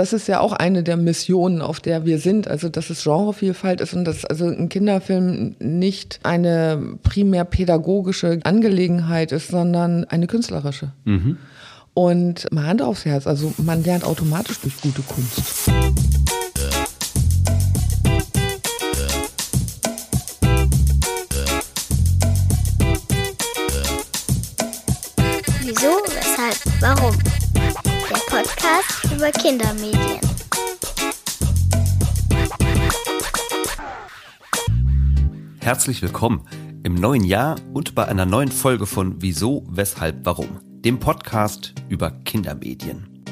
das ist ja auch eine der Missionen, auf der wir sind. Also, dass es Genrevielfalt ist und dass also ein Kinderfilm nicht eine primär pädagogische Angelegenheit ist, sondern eine künstlerische. Mhm. Und mal Hand aufs Herz, also man lernt automatisch durch gute Kunst. Wieso, weshalb, warum? Der Podcast über Kindermedien. Herzlich willkommen im neuen Jahr und bei einer neuen Folge von Wieso, weshalb, warum? dem Podcast über Kindermedien.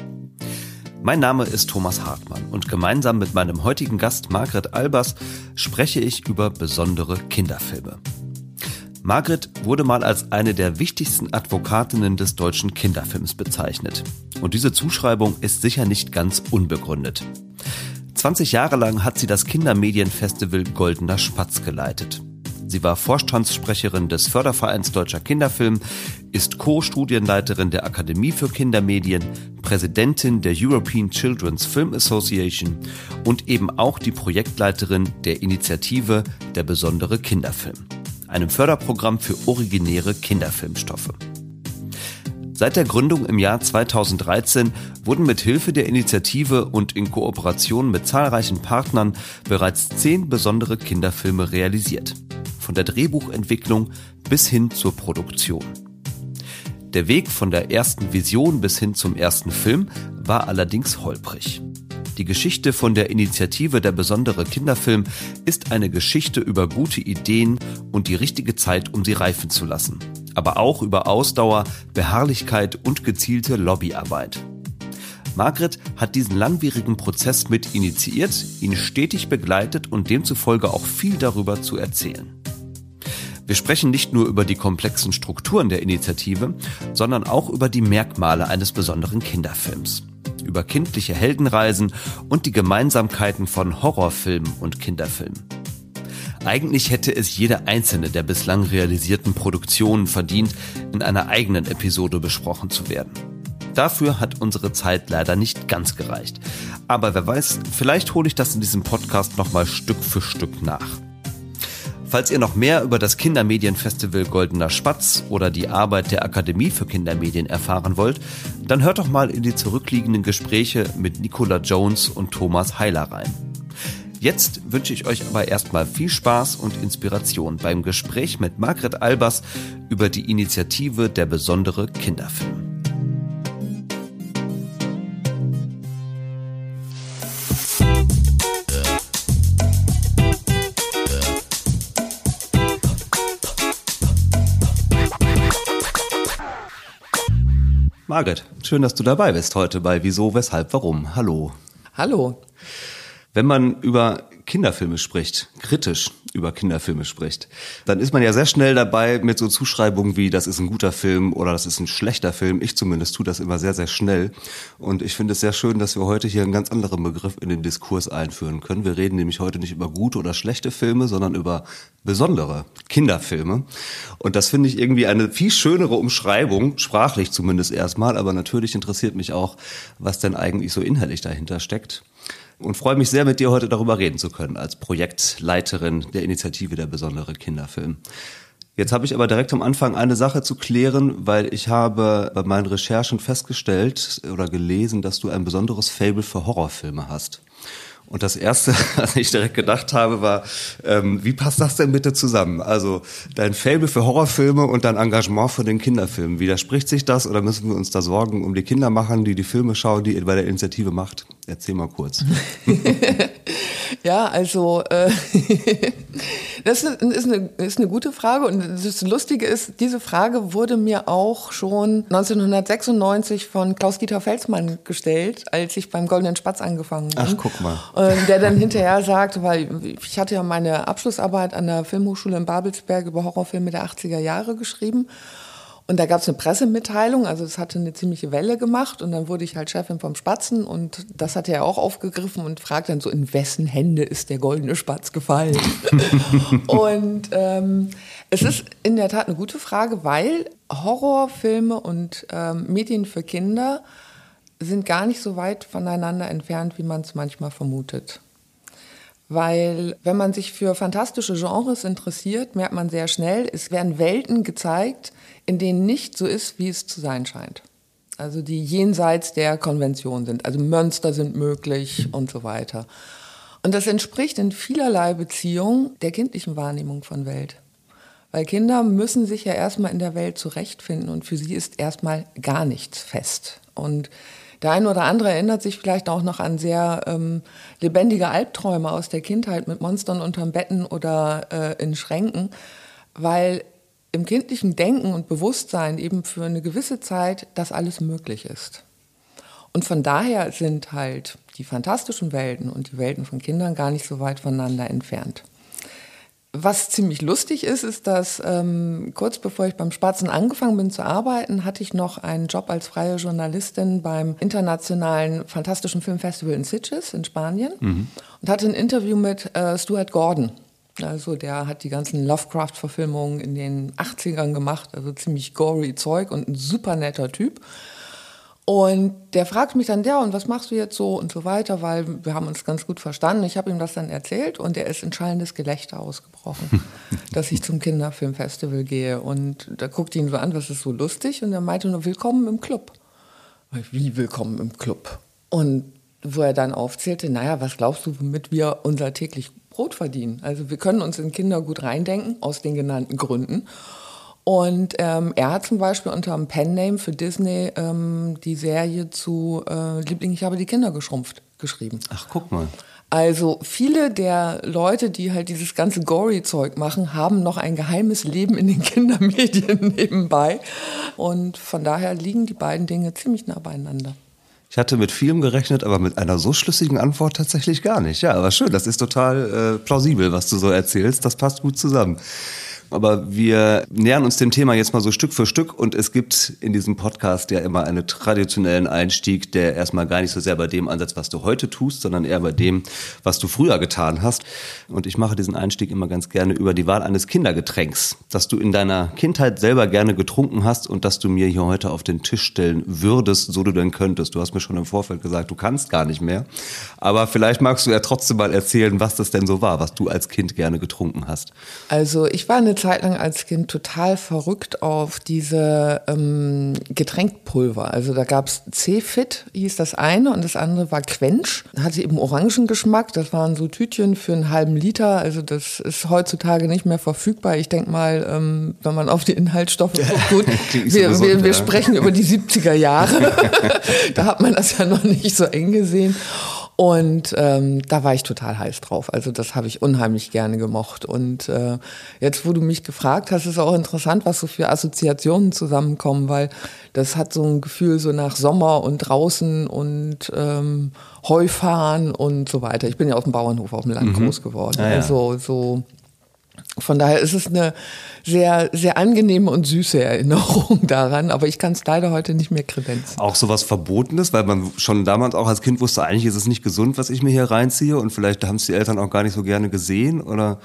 Mein Name ist Thomas Hartmann und gemeinsam mit meinem heutigen Gast Margret Albers spreche ich über besondere Kinderfilme. Margret wurde mal als eine der wichtigsten Advokatinnen des deutschen Kinderfilms bezeichnet. Und diese Zuschreibung ist sicher nicht ganz unbegründet. 20 Jahre lang hat sie das Kindermedienfestival Goldener Spatz geleitet. Sie war Vorstandssprecherin des Fördervereins Deutscher Kinderfilm, ist Co-Studienleiterin der Akademie für Kindermedien, Präsidentin der European Children's Film Association und eben auch die Projektleiterin der Initiative Der besondere Kinderfilm, einem Förderprogramm für originäre Kinderfilmstoffe. Seit der Gründung im Jahr 2013 wurden mit Hilfe der Initiative und in Kooperation mit zahlreichen Partnern bereits zehn besondere Kinderfilme realisiert von der Drehbuchentwicklung bis hin zur Produktion. Der Weg von der ersten Vision bis hin zum ersten Film war allerdings holprig. Die Geschichte von der Initiative Der besondere Kinderfilm ist eine Geschichte über gute Ideen und die richtige Zeit, um sie reifen zu lassen. Aber auch über Ausdauer, Beharrlichkeit und gezielte Lobbyarbeit. Margret hat diesen langwierigen Prozess mit initiiert, ihn stetig begleitet und demzufolge auch viel darüber zu erzählen. Wir sprechen nicht nur über die komplexen Strukturen der Initiative, sondern auch über die Merkmale eines besonderen Kinderfilms. Über kindliche Heldenreisen und die Gemeinsamkeiten von Horrorfilmen und Kinderfilmen. Eigentlich hätte es jede einzelne der bislang realisierten Produktionen verdient, in einer eigenen Episode besprochen zu werden. Dafür hat unsere Zeit leider nicht ganz gereicht. Aber wer weiß, vielleicht hole ich das in diesem Podcast nochmal Stück für Stück nach. Falls ihr noch mehr über das Kindermedienfestival Goldener Spatz oder die Arbeit der Akademie für Kindermedien erfahren wollt, dann hört doch mal in die zurückliegenden Gespräche mit Nicola Jones und Thomas Heiler rein. Jetzt wünsche ich euch aber erstmal viel Spaß und Inspiration beim Gespräch mit Margret Albers über die Initiative Der besondere Kinderfilm. Margret, schön, dass du dabei bist heute bei Wieso, Weshalb, Warum. Hallo. Hallo. Wenn man über Kinderfilme spricht, kritisch über Kinderfilme spricht, dann ist man ja sehr schnell dabei mit so Zuschreibungen wie, das ist ein guter Film oder das ist ein schlechter Film. Ich zumindest tue das immer sehr, sehr schnell. Und ich finde es sehr schön, dass wir heute hier einen ganz anderen Begriff in den Diskurs einführen können. Wir reden nämlich heute nicht über gute oder schlechte Filme, sondern über besondere Kinderfilme. Und das finde ich irgendwie eine viel schönere Umschreibung, sprachlich zumindest erstmal, aber natürlich interessiert mich auch, was denn eigentlich so inhaltlich dahinter steckt und freue mich sehr, mit dir heute darüber reden zu können, als Projektleiterin der Initiative Der besondere Kinderfilm. Jetzt habe ich aber direkt am Anfang eine Sache zu klären, weil ich habe bei meinen Recherchen festgestellt oder gelesen, dass du ein besonderes Fable für Horrorfilme hast. Und das Erste, was ich direkt gedacht habe, war, ähm, wie passt das denn bitte zusammen? Also dein Fable für Horrorfilme und dein Engagement für den Kinderfilm. Widerspricht sich das oder müssen wir uns da Sorgen um die Kinder machen, die die Filme schauen, die ihr bei der Initiative macht? Erzähl mal kurz. ja, also äh, das ist eine, ist eine gute Frage und das Lustige ist, diese Frage wurde mir auch schon 1996 von Klaus-Dieter Felsmann gestellt, als ich beim Goldenen Spatz angefangen bin. Ach, guck mal. Äh, der dann hinterher sagte, weil ich hatte ja meine Abschlussarbeit an der Filmhochschule in Babelsberg über Horrorfilme der 80er Jahre geschrieben und da gab es eine Pressemitteilung, also es hatte eine ziemliche Welle gemacht und dann wurde ich halt Chefin vom Spatzen und das hat er auch aufgegriffen und fragt dann so, in wessen Hände ist der goldene Spatz gefallen? und ähm, es ist in der Tat eine gute Frage, weil Horrorfilme und ähm, Medien für Kinder sind gar nicht so weit voneinander entfernt, wie man es manchmal vermutet. Weil wenn man sich für fantastische Genres interessiert, merkt man sehr schnell, es werden Welten gezeigt, in denen nicht so ist, wie es zu sein scheint. Also die jenseits der Konvention sind. Also Mönster sind möglich und so weiter. Und das entspricht in vielerlei Beziehungen der kindlichen Wahrnehmung von Welt. Weil Kinder müssen sich ja erstmal in der Welt zurechtfinden und für sie ist erstmal gar nichts fest. Und der eine oder andere erinnert sich vielleicht auch noch an sehr ähm, lebendige Albträume aus der Kindheit mit Monstern unterm Betten oder äh, in Schränken, weil im kindlichen Denken und Bewusstsein eben für eine gewisse Zeit das alles möglich ist. Und von daher sind halt die fantastischen Welten und die Welten von Kindern gar nicht so weit voneinander entfernt. Was ziemlich lustig ist, ist, dass ähm, kurz bevor ich beim Spatzen angefangen bin zu arbeiten, hatte ich noch einen Job als freie Journalistin beim internationalen Fantastischen Filmfestival in Sitges in Spanien mhm. und hatte ein Interview mit äh, Stuart Gordon. Also der hat die ganzen Lovecraft-Verfilmungen in den 80ern gemacht, also ziemlich gory Zeug und ein super netter Typ. Und der fragt mich dann, ja, und was machst du jetzt so und so weiter, weil wir haben uns ganz gut verstanden. Ich habe ihm das dann erzählt und er ist in schallendes Gelächter ausgebrochen, dass ich zum Kinderfilmfestival gehe. Und da guckt ihn so an, was ist so lustig? Und er meinte nur, willkommen im Club. Wie willkommen im Club? Und wo er dann aufzählte, naja, was glaubst du, womit wir unser täglich Brot verdienen? Also wir können uns in Kinder gut reindenken, aus den genannten Gründen. Und ähm, er hat zum Beispiel unter einem Pen-Name für Disney ähm, die Serie zu äh, Liebling, ich habe die Kinder geschrumpft geschrieben. Ach, guck mal. Also viele der Leute, die halt dieses ganze Gory-Zeug machen, haben noch ein geheimes Leben in den Kindermedien nebenbei. Und von daher liegen die beiden Dinge ziemlich nah beieinander. Ich hatte mit vielem gerechnet, aber mit einer so schlüssigen Antwort tatsächlich gar nicht. Ja, aber schön, das ist total äh, plausibel, was du so erzählst. Das passt gut zusammen. Aber wir nähern uns dem Thema jetzt mal so Stück für Stück und es gibt in diesem Podcast ja immer einen traditionellen Einstieg, der erstmal gar nicht so sehr bei dem ansetzt, was du heute tust, sondern eher bei dem, was du früher getan hast. Und ich mache diesen Einstieg immer ganz gerne über die Wahl eines Kindergetränks, das du in deiner Kindheit selber gerne getrunken hast und das du mir hier heute auf den Tisch stellen würdest, so du denn könntest. Du hast mir schon im Vorfeld gesagt, du kannst gar nicht mehr. Aber vielleicht magst du ja trotzdem mal erzählen, was das denn so war, was du als Kind gerne getrunken hast. Also ich war eine Zeit lang als Kind total verrückt auf diese ähm, Getränkpulver. Also da gab es C-Fit, hieß das eine, und das andere war Quench. Hatte eben Orangengeschmack. Das waren so Tütchen für einen halben Liter. Also das ist heutzutage nicht mehr verfügbar. Ich denke mal, ähm, wenn man auf die Inhaltsstoffe guckt, gut, wir, wir, wir sprechen über die 70er Jahre. da hat man das ja noch nicht so eng gesehen. Und ähm, da war ich total heiß drauf. Also das habe ich unheimlich gerne gemocht. Und äh, jetzt, wo du mich gefragt hast, ist auch interessant, was so für Assoziationen zusammenkommen, weil das hat so ein Gefühl so nach Sommer und draußen und ähm, Heufahren und so weiter. Ich bin ja auf dem Bauernhof auf dem Land mhm. groß geworden. Ah, ja. Also so von daher ist es eine sehr, sehr angenehme und süße Erinnerung daran, aber ich kann es leider heute nicht mehr kredenzen. Auch sowas Verbotenes, weil man schon damals auch als Kind wusste, eigentlich ist es nicht gesund, was ich mir hier reinziehe und vielleicht haben es die Eltern auch gar nicht so gerne gesehen oder?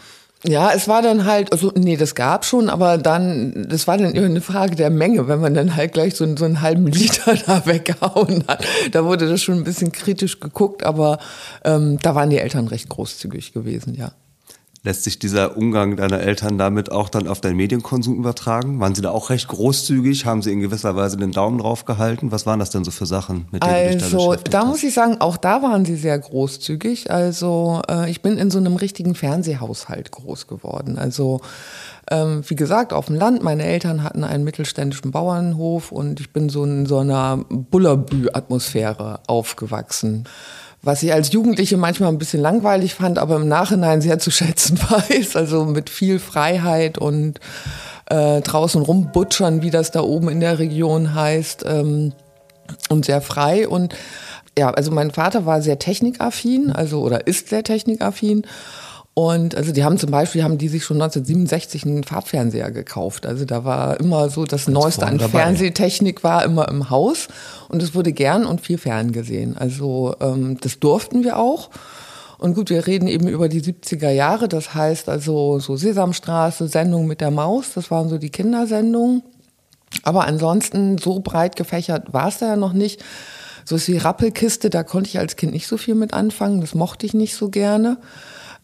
Ja, es war dann halt, also nee, das gab schon, aber dann, das war dann immer eine Frage der Menge, wenn man dann halt gleich so, so einen halben Liter da weggehauen hat. Da wurde das schon ein bisschen kritisch geguckt, aber ähm, da waren die Eltern recht großzügig gewesen, ja. Lässt sich dieser Umgang deiner Eltern damit auch dann auf deinen Medienkonsum übertragen? Waren sie da auch recht großzügig? Haben sie in gewisser Weise den Daumen drauf gehalten? Was waren das denn so für Sachen, mit denen also, du dich da Also, da muss ich sagen, auch da waren sie sehr großzügig. Also, äh, ich bin in so einem richtigen Fernsehhaushalt groß geworden. Also, ähm, wie gesagt, auf dem Land. Meine Eltern hatten einen mittelständischen Bauernhof und ich bin so in so einer Bullerbü-Atmosphäre aufgewachsen was ich als Jugendliche manchmal ein bisschen langweilig fand, aber im Nachhinein sehr zu schätzen weiß. Also mit viel Freiheit und äh, draußen rumbutschern, wie das da oben in der Region heißt, ähm, und sehr frei. Und ja, also mein Vater war sehr technikaffin, also oder ist sehr technikaffin. Und also die haben zum Beispiel, haben die sich schon 1967 einen Farbfernseher gekauft. Also da war immer so, das Ganz Neueste an dabei. Fernsehtechnik war immer im Haus und es wurde gern und viel ferngesehen. Also ähm, das durften wir auch. Und gut, wir reden eben über die 70er Jahre, das heißt also so Sesamstraße, Sendung mit der Maus, das waren so die Kindersendungen. Aber ansonsten so breit gefächert war es da ja noch nicht. So was wie Rappelkiste, da konnte ich als Kind nicht so viel mit anfangen, das mochte ich nicht so gerne.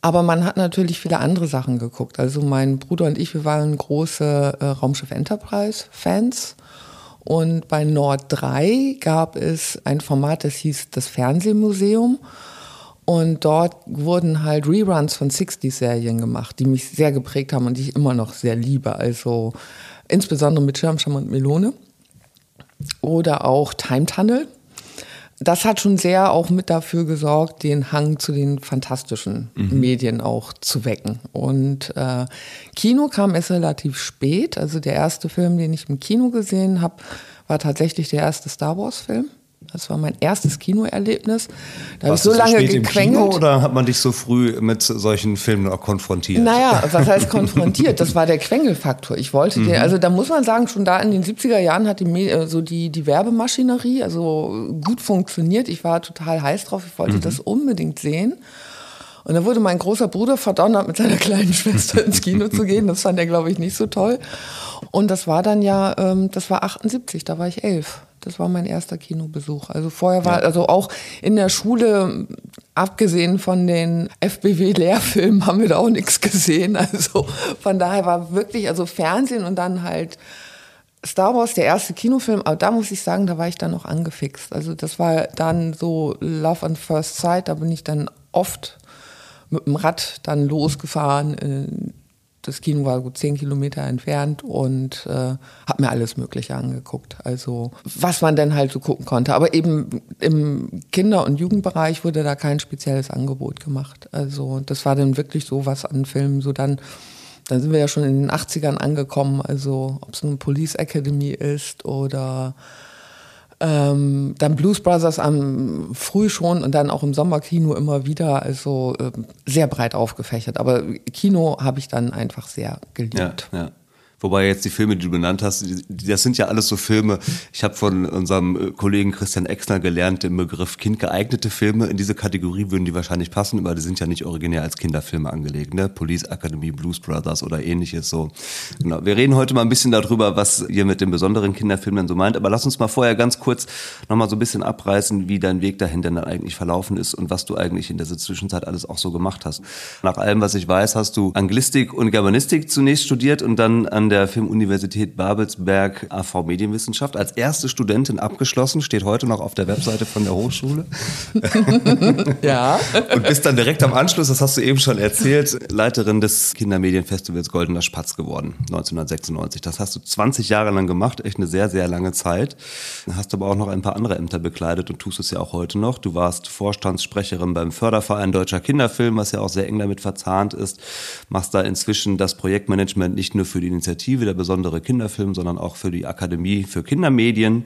Aber man hat natürlich viele andere Sachen geguckt. Also mein Bruder und ich, wir waren große äh, Raumschiff Enterprise-Fans. Und bei Nord 3 gab es ein Format, das hieß das Fernsehmuseum. Und dort wurden halt Reruns von 60-Serien gemacht, die mich sehr geprägt haben und die ich immer noch sehr liebe. Also insbesondere mit Schirmscham und Melone. Oder auch Time Tunnel das hat schon sehr auch mit dafür gesorgt, den Hang zu den fantastischen mhm. Medien auch zu wecken. Und äh, Kino kam erst relativ spät. Also der erste Film, den ich im Kino gesehen habe, war tatsächlich der erste Star Wars-Film. Das war mein erstes Kinoerlebnis. Da habe ich so lange spät gequengelt. Im Kino oder hat man dich so früh mit solchen Filmen auch konfrontiert? Naja, was heißt konfrontiert? Das war der Quengelfaktor. Ich wollte mhm. den, also da muss man sagen, schon da in den 70er Jahren hat die, so also die, die Werbemaschinerie also gut funktioniert. Ich war total heiß drauf. Ich wollte mhm. das unbedingt sehen. Und dann wurde mein großer Bruder verdonnert, mit seiner kleinen Schwester ins Kino zu gehen. Das fand er, glaube ich, nicht so toll. Und das war dann ja, ähm, das war 78, da war ich elf. Das war mein erster Kinobesuch. Also vorher war, ja. also auch in der Schule, abgesehen von den FBW-Lehrfilmen, haben wir da auch nichts gesehen. Also von daher war wirklich, also Fernsehen und dann halt Star Wars, der erste Kinofilm, aber da muss ich sagen, da war ich dann noch angefixt. Also das war dann so Love and First Sight, da bin ich dann oft mit dem Rad dann losgefahren das Kino war gut zehn Kilometer entfernt und äh, habe mir alles Mögliche angeguckt. Also was man denn halt so gucken konnte. Aber eben im Kinder- und Jugendbereich wurde da kein spezielles Angebot gemacht. Also das war dann wirklich so was an Filmen. So dann, dann sind wir ja schon in den 80ern angekommen. Also ob es nun Police Academy ist oder ähm, dann Blues Brothers am früh schon und dann auch im Sommerkino immer wieder, also äh, sehr breit aufgefächert. Aber Kino habe ich dann einfach sehr geliebt. Ja, ja. Wobei jetzt die Filme, die du benannt hast, das sind ja alles so Filme. Ich habe von unserem äh, Kollegen Christian Exner gelernt, den Begriff kindgeeignete Filme. In diese Kategorie würden die wahrscheinlich passen, aber die sind ja nicht originär als Kinderfilme angelegt. Ne? Police Academy, Blues Brothers oder ähnliches so. Genau. Wir reden heute mal ein bisschen darüber, was ihr mit den besonderen Kinderfilmen so meint. Aber lass uns mal vorher ganz kurz nochmal so ein bisschen abreißen, wie dein Weg dahin denn dann eigentlich verlaufen ist und was du eigentlich in dieser Zwischenzeit alles auch so gemacht hast. Nach allem, was ich weiß, hast du Anglistik und Germanistik zunächst studiert und dann an der Filmuniversität Babelsberg AV Medienwissenschaft als erste Studentin abgeschlossen, steht heute noch auf der Webseite von der Hochschule. ja. Und bist dann direkt am Anschluss, das hast du eben schon erzählt, Leiterin des Kindermedienfestivals Goldener Spatz geworden, 1996. Das hast du 20 Jahre lang gemacht, echt eine sehr, sehr lange Zeit. Hast aber auch noch ein paar andere Ämter bekleidet und tust es ja auch heute noch. Du warst Vorstandssprecherin beim Förderverein Deutscher Kinderfilm, was ja auch sehr eng damit verzahnt ist. Machst da inzwischen das Projektmanagement nicht nur für die Initiative Initiative der besondere Kinderfilm, sondern auch für die Akademie für Kindermedien.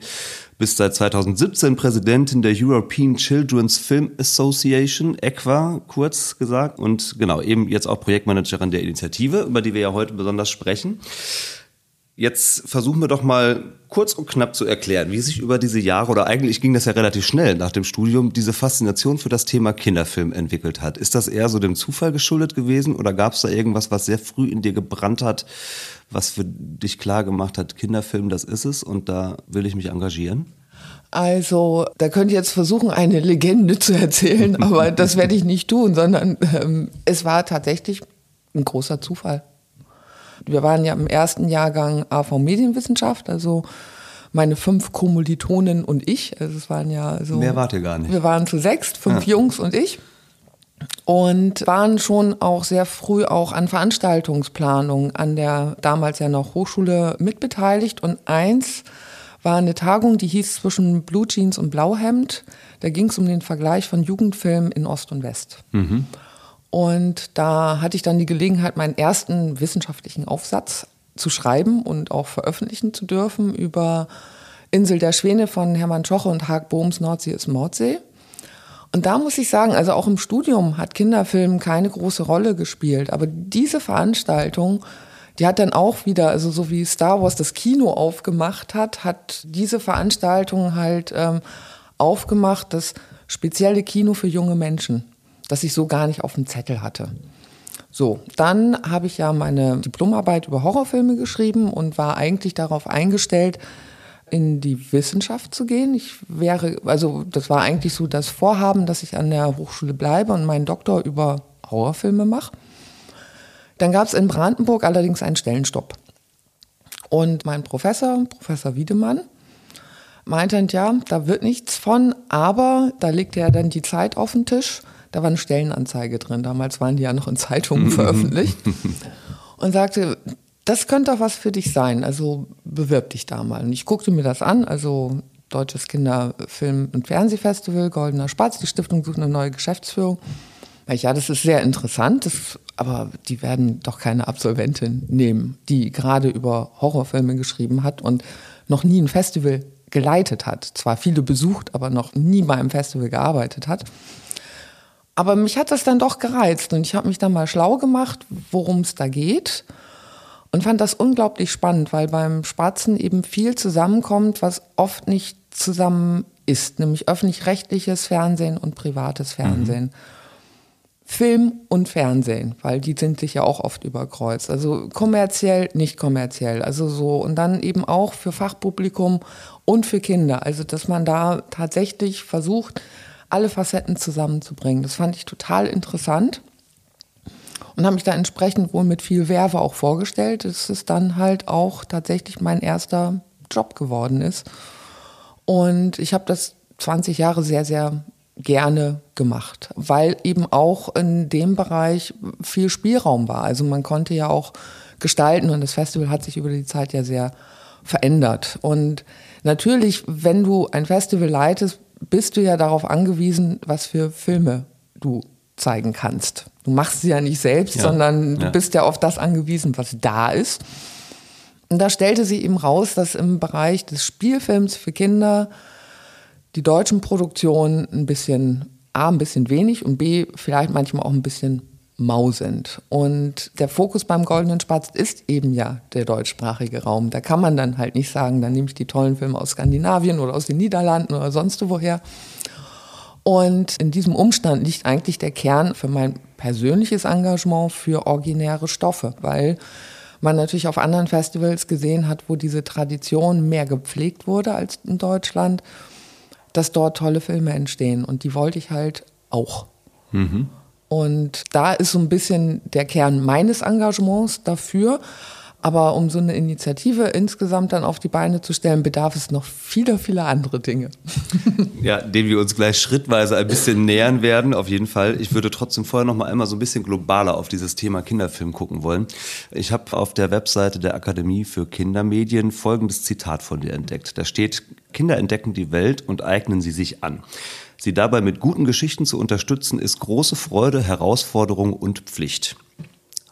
Bist seit 2017 Präsidentin der European Children's Film Association, EQUA kurz gesagt, und genau, eben jetzt auch Projektmanagerin der Initiative, über die wir ja heute besonders sprechen. Jetzt versuchen wir doch mal kurz und knapp zu erklären, wie sich über diese Jahre oder eigentlich ging das ja relativ schnell nach dem Studium diese Faszination für das Thema Kinderfilm entwickelt hat. Ist das eher so dem Zufall geschuldet gewesen oder gab es da irgendwas, was sehr früh in dir gebrannt hat, was für dich klar gemacht hat, Kinderfilm, das ist es und da will ich mich engagieren? Also, da könnte ich jetzt versuchen, eine Legende zu erzählen, aber das werde ich nicht tun, sondern ähm, es war tatsächlich ein großer Zufall wir waren ja im ersten Jahrgang AV Medienwissenschaft, also meine fünf Kommilitonen und ich. Also es waren ja so. Mehr wart ihr gar nicht. Wir waren zu sechs, fünf ja. Jungs und ich. Und waren schon auch sehr früh auch an Veranstaltungsplanung an der damals ja noch Hochschule mitbeteiligt. Und eins war eine Tagung, die hieß zwischen Blue Jeans und Blauhemd. Da ging es um den Vergleich von Jugendfilmen in Ost und West. Mhm. Und da hatte ich dann die Gelegenheit, meinen ersten wissenschaftlichen Aufsatz zu schreiben und auch veröffentlichen zu dürfen über Insel der Schwäne von Hermann Schoche und Haag Bohms Nordsee ist Mordsee. Und da muss ich sagen, also auch im Studium hat Kinderfilm keine große Rolle gespielt. Aber diese Veranstaltung, die hat dann auch wieder, also so wie Star Wars das Kino aufgemacht hat, hat diese Veranstaltung halt ähm, aufgemacht, das spezielle Kino für junge Menschen das ich so gar nicht auf dem Zettel hatte. So, dann habe ich ja meine Diplomarbeit über Horrorfilme geschrieben und war eigentlich darauf eingestellt, in die Wissenschaft zu gehen. Ich wäre, also das war eigentlich so das Vorhaben, dass ich an der Hochschule bleibe und meinen Doktor über Horrorfilme mache. Dann gab es in Brandenburg allerdings einen Stellenstopp. Und mein Professor, Professor Wiedemann, meinte, ja, da wird nichts von, aber da legte er dann die Zeit auf den Tisch. Da war eine Stellenanzeige drin. Damals waren die ja noch in Zeitungen veröffentlicht. Und sagte, das könnte doch was für dich sein. Also bewirb dich da mal. Und ich guckte mir das an. Also Deutsches Kinderfilm- und Fernsehfestival, Goldener Spatz. Die Stiftung sucht eine neue Geschäftsführung. Ja, das ist sehr interessant, das, aber die werden doch keine Absolventin nehmen, die gerade über Horrorfilme geschrieben hat und noch nie ein Festival geleitet hat. Zwar viele besucht, aber noch nie bei einem Festival gearbeitet hat. Aber mich hat das dann doch gereizt und ich habe mich dann mal schlau gemacht, worum es da geht und fand das unglaublich spannend, weil beim Spatzen eben viel zusammenkommt, was oft nicht zusammen ist, nämlich öffentlich-rechtliches Fernsehen und privates Fernsehen. Mhm. Film und Fernsehen, weil die sind sich ja auch oft überkreuzt. Also kommerziell, nicht kommerziell. Also so. Und dann eben auch für Fachpublikum und für Kinder. Also, dass man da tatsächlich versucht, alle Facetten zusammenzubringen. Das fand ich total interessant und habe mich da entsprechend wohl mit viel Werbe auch vorgestellt, dass es dann halt auch tatsächlich mein erster Job geworden ist. Und ich habe das 20 Jahre sehr, sehr gerne gemacht, weil eben auch in dem Bereich viel Spielraum war. Also man konnte ja auch gestalten und das Festival hat sich über die Zeit ja sehr verändert. Und natürlich, wenn du ein Festival leitest, bist du ja darauf angewiesen, was für Filme du zeigen kannst. Du machst sie ja nicht selbst, ja. sondern du ja. bist ja auf das angewiesen, was da ist. Und da stellte sie eben raus, dass im Bereich des Spielfilms für Kinder die deutschen Produktionen ein bisschen A, ein bisschen wenig und B, vielleicht manchmal auch ein bisschen mau sind. Und der Fokus beim Goldenen Spatz ist eben ja der deutschsprachige Raum. Da kann man dann halt nicht sagen, dann nehme ich die tollen Filme aus Skandinavien oder aus den Niederlanden oder sonst woher. Und in diesem Umstand liegt eigentlich der Kern für mein persönliches Engagement für originäre Stoffe, weil man natürlich auf anderen Festivals gesehen hat, wo diese Tradition mehr gepflegt wurde als in Deutschland dass dort tolle Filme entstehen. Und die wollte ich halt auch. Mhm. Und da ist so ein bisschen der Kern meines Engagements dafür. Aber um so eine Initiative insgesamt dann auf die Beine zu stellen, bedarf es noch viele, viele andere Dinge. Ja, denen wir uns gleich schrittweise ein bisschen nähern werden, auf jeden Fall. Ich würde trotzdem vorher noch mal einmal so ein bisschen globaler auf dieses Thema Kinderfilm gucken wollen. Ich habe auf der Webseite der Akademie für Kindermedien folgendes Zitat von dir entdeckt. Da steht, Kinder entdecken die Welt und eignen sie sich an. Sie dabei mit guten Geschichten zu unterstützen, ist große Freude, Herausforderung und Pflicht.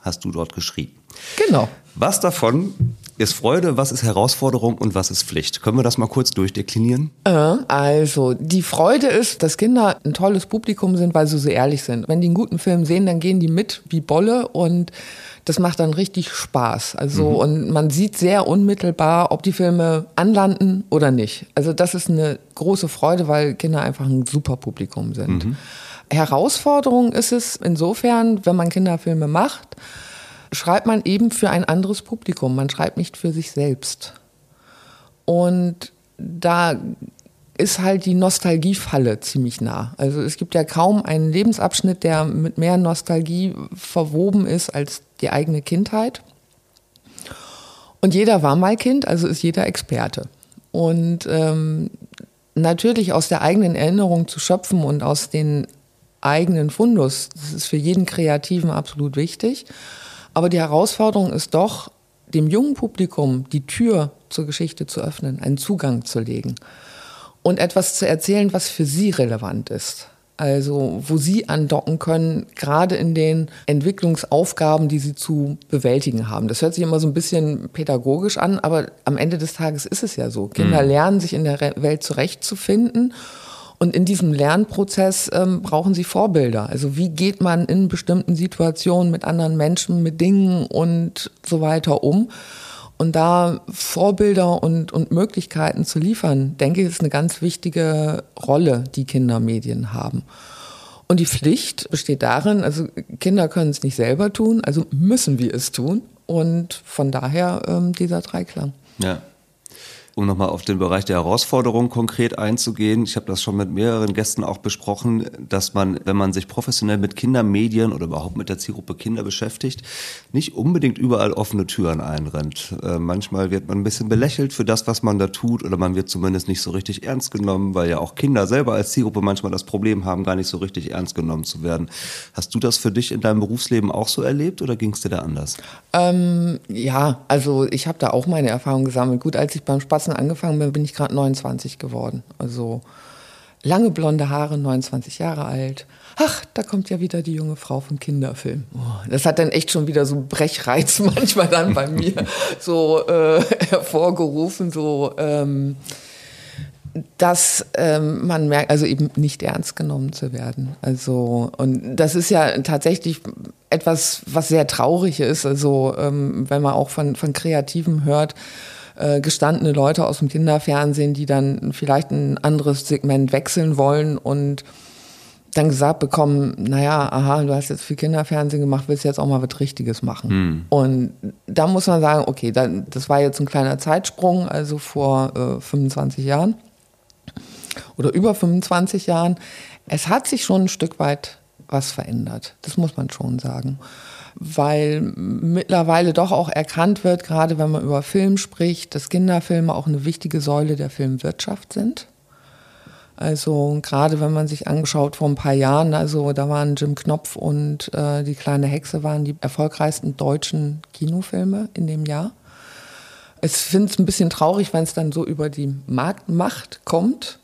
Hast du dort geschrieben. Genau. Was davon ist Freude, was ist Herausforderung und was ist Pflicht? Können wir das mal kurz durchdeklinieren? Äh, also, die Freude ist, dass Kinder ein tolles Publikum sind, weil sie so ehrlich sind. Wenn die einen guten Film sehen, dann gehen die mit wie Bolle und das macht dann richtig Spaß. Also, mhm. und man sieht sehr unmittelbar, ob die Filme anlanden oder nicht. Also, das ist eine große Freude, weil Kinder einfach ein super Publikum sind. Mhm. Herausforderung ist es insofern, wenn man Kinderfilme macht, schreibt man eben für ein anderes Publikum. Man schreibt nicht für sich selbst. Und da ist halt die Nostalgiefalle ziemlich nah. Also es gibt ja kaum einen Lebensabschnitt, der mit mehr Nostalgie verwoben ist als die eigene Kindheit. Und jeder war mal Kind, also ist jeder Experte. Und ähm, natürlich aus der eigenen Erinnerung zu schöpfen und aus den eigenen Fundus, das ist für jeden Kreativen absolut wichtig. Aber die Herausforderung ist doch, dem jungen Publikum die Tür zur Geschichte zu öffnen, einen Zugang zu legen und etwas zu erzählen, was für sie relevant ist. Also wo sie andocken können, gerade in den Entwicklungsaufgaben, die sie zu bewältigen haben. Das hört sich immer so ein bisschen pädagogisch an, aber am Ende des Tages ist es ja so. Kinder mhm. lernen, sich in der Welt zurechtzufinden und in diesem Lernprozess ähm, brauchen sie Vorbilder. Also wie geht man in bestimmten Situationen mit anderen Menschen, mit Dingen und so weiter um? Und da Vorbilder und, und Möglichkeiten zu liefern, denke ich, ist eine ganz wichtige Rolle, die Kindermedien haben. Und die Pflicht besteht darin, also Kinder können es nicht selber tun, also müssen wir es tun. Und von daher ähm, dieser Dreiklang. Ja. Um nochmal auf den Bereich der Herausforderung konkret einzugehen, ich habe das schon mit mehreren Gästen auch besprochen, dass man, wenn man sich professionell mit Kindermedien oder überhaupt mit der Zielgruppe Kinder beschäftigt, nicht unbedingt überall offene Türen einrennt. Äh, manchmal wird man ein bisschen belächelt für das, was man da tut oder man wird zumindest nicht so richtig ernst genommen, weil ja auch Kinder selber als Zielgruppe manchmal das Problem haben, gar nicht so richtig ernst genommen zu werden. Hast du das für dich in deinem Berufsleben auch so erlebt oder ging es dir da anders? Ähm, ja, also ich habe da auch meine Erfahrung gesammelt. Gut, als ich beim Spatzen angefangen bin, bin ich gerade 29 geworden. Also lange blonde Haare, 29 Jahre alt. Ach, da kommt ja wieder die junge Frau vom Kinderfilm. Oh, das hat dann echt schon wieder so Brechreiz manchmal dann bei mir so äh, hervorgerufen, so ähm, dass ähm, man merkt, also eben nicht ernst genommen zu werden. Also und das ist ja tatsächlich etwas, was sehr traurig ist. Also ähm, wenn man auch von von Kreativen hört, äh, gestandene Leute aus dem Kinderfernsehen, die dann vielleicht ein anderes Segment wechseln wollen und dann gesagt bekommen, naja, aha, du hast jetzt viel Kinderfernsehen gemacht, willst jetzt auch mal was Richtiges machen. Hm. Und da muss man sagen, okay, dann, das war jetzt ein kleiner Zeitsprung, also vor äh, 25 Jahren oder über 25 Jahren. Es hat sich schon ein Stück weit was verändert. Das muss man schon sagen. Weil mittlerweile doch auch erkannt wird, gerade wenn man über Film spricht, dass Kinderfilme auch eine wichtige Säule der Filmwirtschaft sind. Also gerade wenn man sich angeschaut vor ein paar Jahren, also da waren Jim Knopf und äh, die kleine Hexe waren die erfolgreichsten deutschen Kinofilme in dem Jahr. Ich finde es ein bisschen traurig, wenn es dann so über die Marktmacht kommt.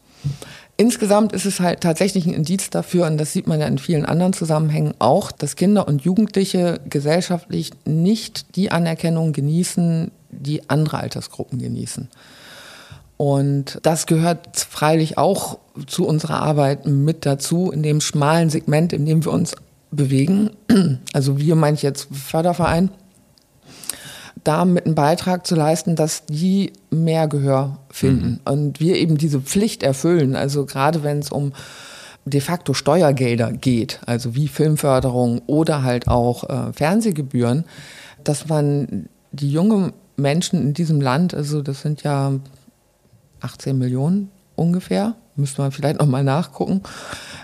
Insgesamt ist es halt tatsächlich ein Indiz dafür, und das sieht man ja in vielen anderen Zusammenhängen auch, dass Kinder und Jugendliche gesellschaftlich nicht die Anerkennung genießen, die andere Altersgruppen genießen. Und das gehört freilich auch zu unserer Arbeit mit dazu, in dem schmalen Segment, in dem wir uns bewegen. Also wir meine ich jetzt Förderverein da mit einem Beitrag zu leisten, dass die mehr Gehör finden mhm. und wir eben diese Pflicht erfüllen. Also gerade wenn es um de facto Steuergelder geht, also wie Filmförderung oder halt auch äh, Fernsehgebühren, dass man die jungen Menschen in diesem Land, also das sind ja 18 Millionen ungefähr, müsste man vielleicht nochmal nachgucken,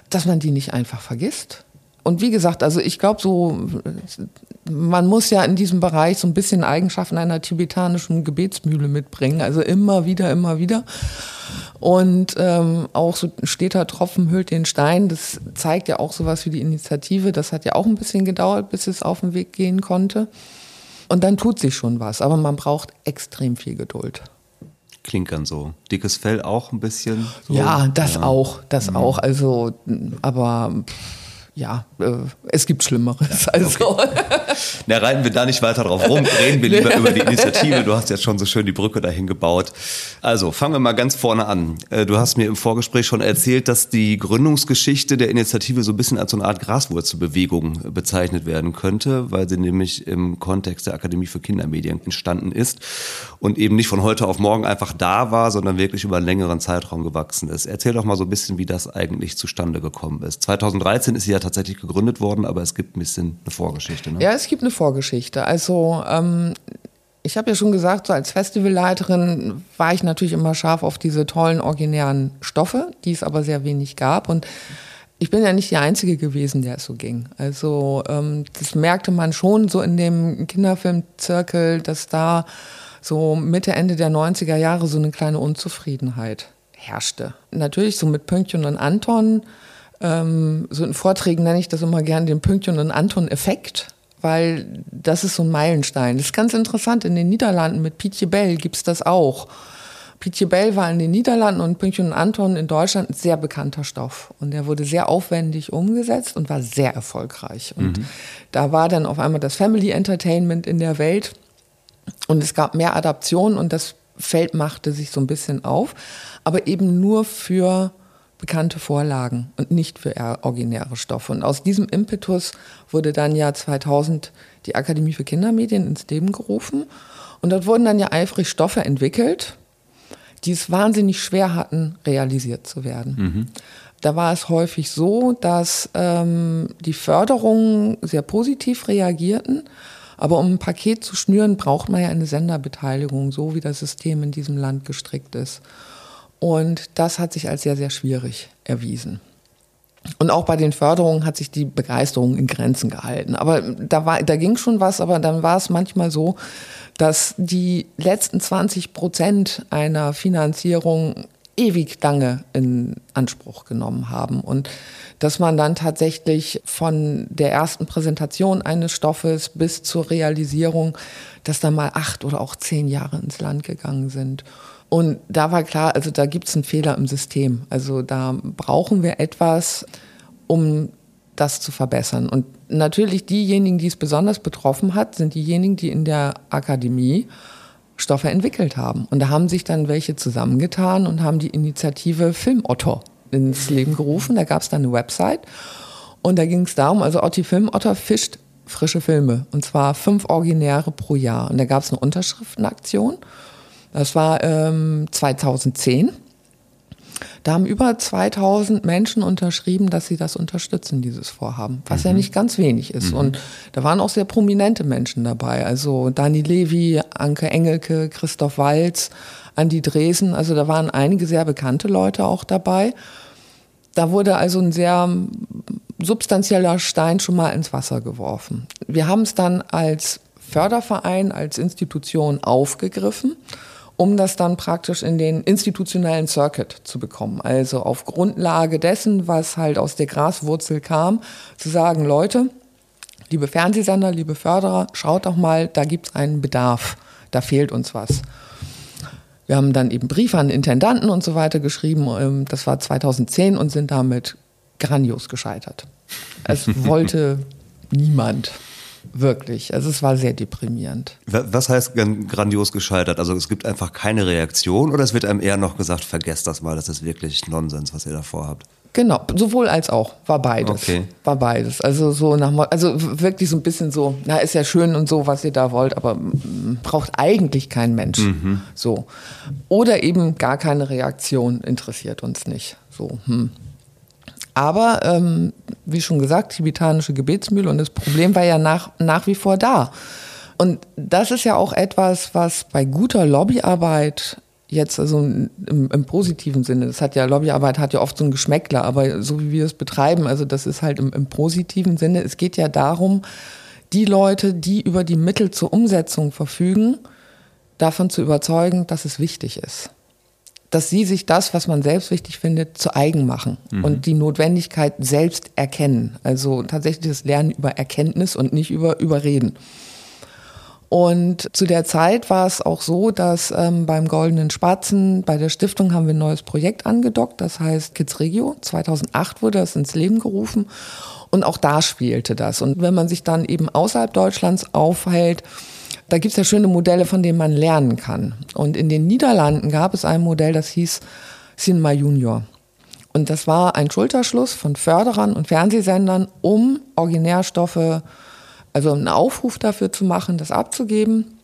dass man die nicht einfach vergisst. Und wie gesagt, also ich glaube so, man muss ja in diesem Bereich so ein bisschen Eigenschaften einer tibetanischen Gebetsmühle mitbringen. Also immer wieder, immer wieder. Und ähm, auch so ein steter Tropfen hüllt den Stein. Das zeigt ja auch sowas wie die Initiative. Das hat ja auch ein bisschen gedauert, bis es auf den Weg gehen konnte. Und dann tut sich schon was. Aber man braucht extrem viel Geduld. Klingt dann so. Dickes Fell auch ein bisschen. So. Ja, das ja. auch, das mhm. auch. Also, aber. Pff ja, äh, es gibt Schlimmeres. Also. Okay. Na, reiten wir da nicht weiter drauf rum, reden wir lieber über die Initiative. Du hast jetzt schon so schön die Brücke dahin gebaut. Also, fangen wir mal ganz vorne an. Äh, du hast mir im Vorgespräch schon erzählt, dass die Gründungsgeschichte der Initiative so ein bisschen als so eine Art Graswurzelbewegung bezeichnet werden könnte, weil sie nämlich im Kontext der Akademie für Kindermedien entstanden ist und eben nicht von heute auf morgen einfach da war, sondern wirklich über einen längeren Zeitraum gewachsen ist. Erzähl doch mal so ein bisschen, wie das eigentlich zustande gekommen ist. 2013 ist sie ja tatsächlich gegründet worden, aber es gibt ein bisschen eine Vorgeschichte. Ne? Ja, es gibt eine Vorgeschichte. Also ähm, ich habe ja schon gesagt, so als Festivalleiterin war ich natürlich immer scharf auf diese tollen originären Stoffe, die es aber sehr wenig gab und ich bin ja nicht die Einzige gewesen, der es so ging. Also ähm, das merkte man schon so in dem Kinderfilmzirkel, dass da so Mitte, Ende der 90er Jahre so eine kleine Unzufriedenheit herrschte. Natürlich so mit Pünktchen und Anton ähm, so in Vorträgen nenne ich das immer gern den Pünktchen und Anton-Effekt, weil das ist so ein Meilenstein. Das ist ganz interessant. In den Niederlanden mit Pietje Bell gibt es das auch. Pietje Bell war in den Niederlanden und Pünktchen und Anton in Deutschland ein sehr bekannter Stoff. Und der wurde sehr aufwendig umgesetzt und war sehr erfolgreich. Und mhm. da war dann auf einmal das Family Entertainment in der Welt. Und es gab mehr Adaptionen und das Feld machte sich so ein bisschen auf. Aber eben nur für bekannte Vorlagen und nicht für originäre Stoffe. Und aus diesem Impetus wurde dann ja 2000 die Akademie für Kindermedien ins Leben gerufen. Und dort wurden dann ja eifrig Stoffe entwickelt, die es wahnsinnig schwer hatten, realisiert zu werden. Mhm. Da war es häufig so, dass ähm, die Förderungen sehr positiv reagierten Aber um ein Paket zu schnüren, braucht man ja eine Senderbeteiligung, so wie das System in diesem Land gestrickt ist. Und das hat sich als sehr, sehr schwierig erwiesen. Und auch bei den Förderungen hat sich die Begeisterung in Grenzen gehalten. Aber da, war, da ging schon was, aber dann war es manchmal so, dass die letzten 20 Prozent einer Finanzierung ewig lange in Anspruch genommen haben. Und dass man dann tatsächlich von der ersten Präsentation eines Stoffes bis zur Realisierung, dass da mal acht oder auch zehn Jahre ins Land gegangen sind. Und da war klar, also da gibt es einen Fehler im System. Also da brauchen wir etwas, um das zu verbessern. Und natürlich diejenigen, die es besonders betroffen hat, sind diejenigen, die in der Akademie Stoffe entwickelt haben. Und da haben sich dann welche zusammengetan und haben die Initiative Film Otto ins Leben gerufen. Da gab es dann eine Website und da ging es darum, also Otti Film Otter fischt frische Filme und zwar fünf Originäre pro Jahr. Und da gab es eine Unterschriftenaktion. Das war ähm, 2010. Da haben über 2000 Menschen unterschrieben, dass sie das unterstützen, dieses Vorhaben, was mhm. ja nicht ganz wenig ist. Mhm. Und da waren auch sehr prominente Menschen dabei. Also Dani Levi, Anke Engelke, Christoph Walz, Andi Dresen. Also da waren einige sehr bekannte Leute auch dabei. Da wurde also ein sehr substanzieller Stein schon mal ins Wasser geworfen. Wir haben es dann als Förderverein, als Institution aufgegriffen um das dann praktisch in den institutionellen Circuit zu bekommen. Also auf Grundlage dessen, was halt aus der Graswurzel kam, zu sagen, Leute, liebe Fernsehsender, liebe Förderer, schaut doch mal, da gibt es einen Bedarf, da fehlt uns was. Wir haben dann eben Briefe an Intendanten und so weiter geschrieben, ähm, das war 2010 und sind damit grandios gescheitert. Es wollte niemand. Wirklich. Also es war sehr deprimierend. Was heißt grandios gescheitert? Also es gibt einfach keine Reaktion oder es wird einem eher noch gesagt, vergesst das mal, das ist wirklich Nonsens, was ihr da vorhabt? Genau, sowohl als auch. War beides. Okay. War beides. Also so nach also wirklich so ein bisschen so, na, ist ja schön und so, was ihr da wollt, aber braucht eigentlich kein Mensch. Mhm. So. Oder eben gar keine Reaktion interessiert uns nicht. So, hm. Aber ähm, wie schon gesagt, tibetanische Gebetsmühle und das Problem war ja nach, nach wie vor da. Und das ist ja auch etwas, was bei guter Lobbyarbeit jetzt also im, im, positiven Sinne, das hat ja Lobbyarbeit hat ja oft so ein Geschmäckler, aber so wie wir es betreiben, also das ist halt im, im positiven Sinne. Es geht ja darum, die Leute, die über die Mittel zur Umsetzung verfügen, davon zu überzeugen, dass es wichtig ist dass sie sich das, was man selbst wichtig findet, zu eigen machen mhm. und die Notwendigkeit selbst erkennen. Also tatsächlich das Lernen über Erkenntnis und nicht über Überreden. Und zu der Zeit war es auch so, dass ähm, beim Goldenen Spatzen, bei der Stiftung haben wir ein neues Projekt angedockt, das heißt Kids Regio. 2008 wurde das ins Leben gerufen und auch da spielte das. Und wenn man sich dann eben außerhalb Deutschlands aufhält, da gibt es ja schöne Modelle, von denen man lernen kann. Und in den Niederlanden gab es ein Modell, das hieß Cinema Junior. Und das war ein Schulterschluss von Förderern und Fernsehsendern, um Originärstoffe, also einen Aufruf dafür zu machen, das abzugeben.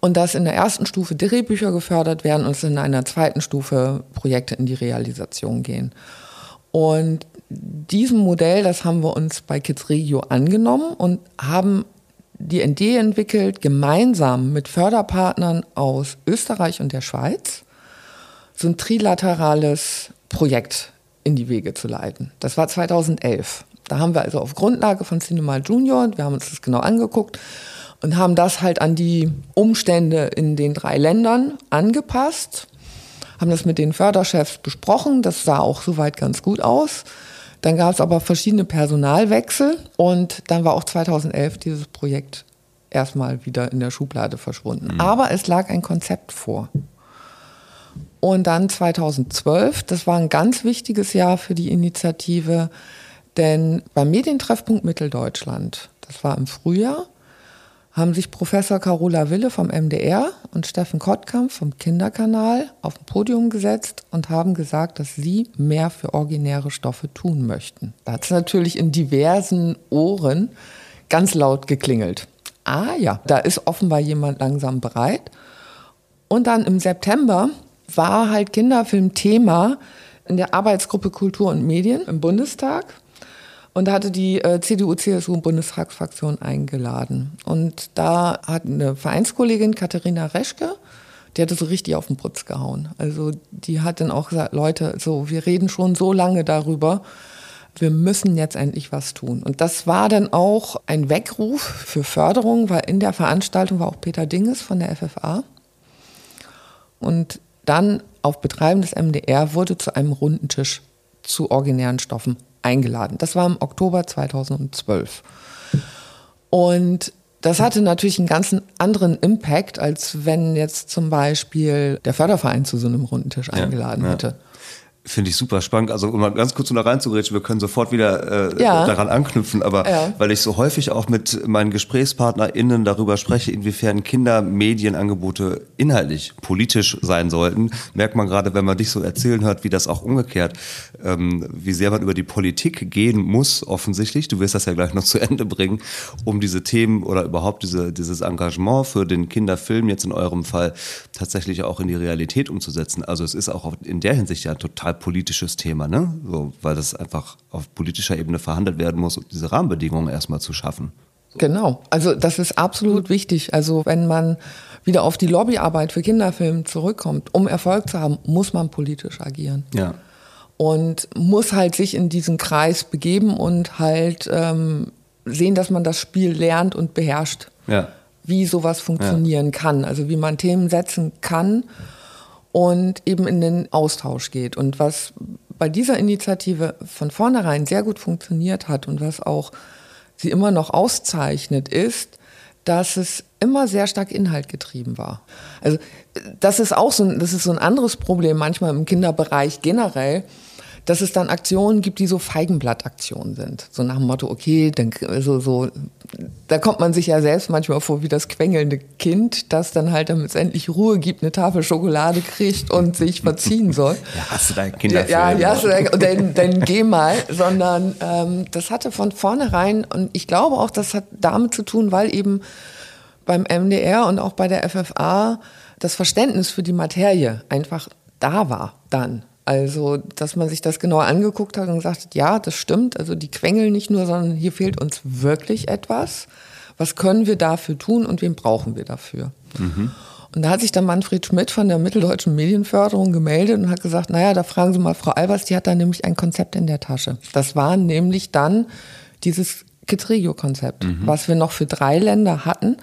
Und dass in der ersten Stufe Drehbücher gefördert werden und in einer zweiten Stufe Projekte in die Realisation gehen. Und diesem Modell, das haben wir uns bei Kids Regio angenommen und haben die ND entwickelt, gemeinsam mit Förderpartnern aus Österreich und der Schweiz, so ein trilaterales Projekt in die Wege zu leiten. Das war 2011. Da haben wir also auf Grundlage von Cinema Junior, wir haben uns das genau angeguckt und haben das halt an die Umstände in den drei Ländern angepasst, haben das mit den Förderchefs besprochen, das sah auch soweit ganz gut aus dann gab es aber verschiedene Personalwechsel und dann war auch 2011 dieses Projekt erstmal wieder in der Schublade verschwunden. Mhm. Aber es lag ein Konzept vor. Und dann 2012, das war ein ganz wichtiges Jahr für die Initiative, denn beim Medientreffpunkt Mitteldeutschland, das war im Frühjahr, haben sich Professor Carola Wille vom MDR und Steffen Kottkamp vom Kinderkanal auf ein Podium gesetzt und haben gesagt, dass sie mehr für originäre Stoffe tun möchten. Da hat es natürlich in diversen Ohren ganz laut geklingelt. Ah ja, da ist offenbar jemand langsam bereit. Und dann im September war halt Kinderfilm Thema in der Arbeitsgruppe Kultur und Medien im Bundestag. Und da hatte die äh, CDU-CSU-Bundestagsfraktion eingeladen. Und da hat eine Vereinskollegin, Katharina Reschke, die hatte so richtig auf den Putz gehauen. Also die hat dann auch gesagt, Leute, so, wir reden schon so lange darüber, wir müssen jetzt endlich was tun. Und das war dann auch ein Weckruf für Förderung, weil in der Veranstaltung war auch Peter Dinges von der FFA. Und dann auf Betreiben des MDR wurde zu einem runden Tisch zu originären Stoffen eingeladen. Das war im Oktober 2012. Und das hatte natürlich einen ganz anderen Impact, als wenn jetzt zum Beispiel der Förderverein zu so einem runden Tisch eingeladen ja, ja. hätte. Finde ich super spannend. Also um mal ganz kurz um da reinzugrätschen, wir können sofort wieder äh, ja. daran anknüpfen, aber ja. weil ich so häufig auch mit meinen GesprächspartnerInnen darüber spreche, inwiefern Kindermedienangebote inhaltlich politisch sein sollten, merkt man gerade, wenn man dich so erzählen hört, wie das auch umgekehrt, ähm, wie sehr man über die Politik gehen muss, offensichtlich. Du wirst das ja gleich noch zu Ende bringen, um diese Themen oder überhaupt diese, dieses Engagement für den Kinderfilm jetzt in eurem Fall tatsächlich auch in die Realität umzusetzen. Also es ist auch in der Hinsicht ja total politisches Thema, ne? So, weil das einfach auf politischer Ebene verhandelt werden muss, um diese Rahmenbedingungen erstmal zu schaffen. Genau, also das ist absolut wichtig. Also wenn man wieder auf die Lobbyarbeit für Kinderfilme zurückkommt, um Erfolg zu haben, muss man politisch agieren. Ja. Und muss halt sich in diesen Kreis begeben und halt ähm, sehen, dass man das Spiel lernt und beherrscht. Ja. Wie sowas funktionieren ja. kann. Also wie man Themen setzen kann und eben in den Austausch geht. Und was bei dieser Initiative von vornherein sehr gut funktioniert hat und was auch sie immer noch auszeichnet, ist, dass es immer sehr stark inhaltgetrieben war. Also das ist auch so ein, das ist so ein anderes Problem manchmal im Kinderbereich generell, dass es dann Aktionen gibt, die so Feigenblattaktionen sind. So nach dem Motto, okay, dann, also so, da kommt man sich ja selbst manchmal vor wie das quengelnde Kind, das dann halt, damit es endlich Ruhe gibt, eine Tafel Schokolade kriegt und sich verziehen soll. Ja, hast du dein Kinderfilm? Ja, ja, hast du dein, dann, dann geh mal. Sondern ähm, das hatte von vornherein, und ich glaube auch, das hat damit zu tun, weil eben beim MDR und auch bei der FFA das Verständnis für die Materie einfach da war dann. Also, dass man sich das genau angeguckt hat und gesagt hat, ja, das stimmt, also die quengeln nicht nur, sondern hier fehlt uns wirklich etwas. Was können wir dafür tun und wen brauchen wir dafür? Mhm. Und da hat sich dann Manfred Schmidt von der Mitteldeutschen Medienförderung gemeldet und hat gesagt, naja, da fragen Sie mal Frau Albers, die hat da nämlich ein Konzept in der Tasche. Das war nämlich dann dieses Kids-Regio-Konzept, mhm. was wir noch für drei Länder hatten.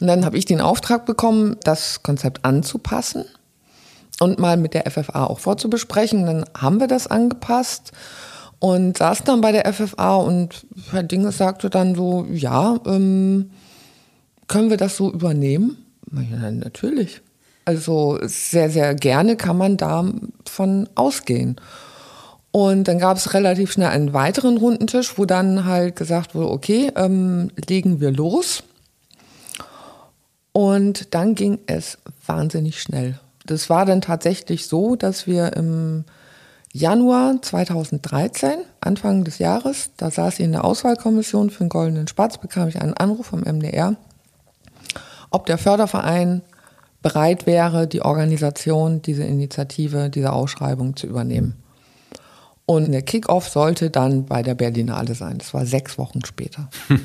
Und dann habe ich den Auftrag bekommen, das Konzept anzupassen und mal mit der FFA auch vorzubesprechen. Dann haben wir das angepasst und saßen dann bei der FFA und Herr Dinges sagte dann so, ja, ähm, können wir das so übernehmen? Ja, natürlich. Also sehr, sehr gerne kann man davon ausgehen. Und dann gab es relativ schnell einen weiteren Rundentisch, wo dann halt gesagt wurde, okay, ähm, legen wir los. Und dann ging es wahnsinnig schnell das war dann tatsächlich so, dass wir im Januar 2013, Anfang des Jahres, da saß ich in der Auswahlkommission für den Goldenen Spatz, bekam ich einen Anruf vom MDR, ob der Förderverein bereit wäre, die Organisation, diese Initiative, diese Ausschreibung zu übernehmen. Und der Kickoff sollte dann bei der Berlinale sein. Das war sechs Wochen später.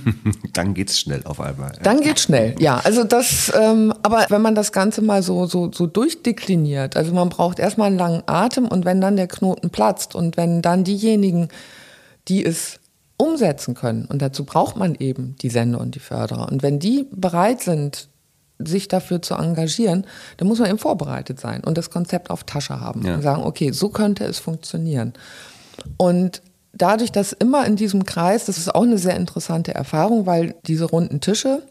dann geht's schnell auf einmal. Dann geht's schnell, ja. Also das, ähm, aber wenn man das Ganze mal so, so, so durchdekliniert, also man braucht erstmal einen langen Atem und wenn dann der Knoten platzt und wenn dann diejenigen, die es umsetzen können, und dazu braucht man eben die Sender und die Förderer, und wenn die bereit sind, sich dafür zu engagieren, dann muss man eben vorbereitet sein und das Konzept auf Tasche haben ja. und sagen, okay, so könnte es funktionieren. Und dadurch, dass immer in diesem Kreis, das ist auch eine sehr interessante Erfahrung, weil diese runden Tische,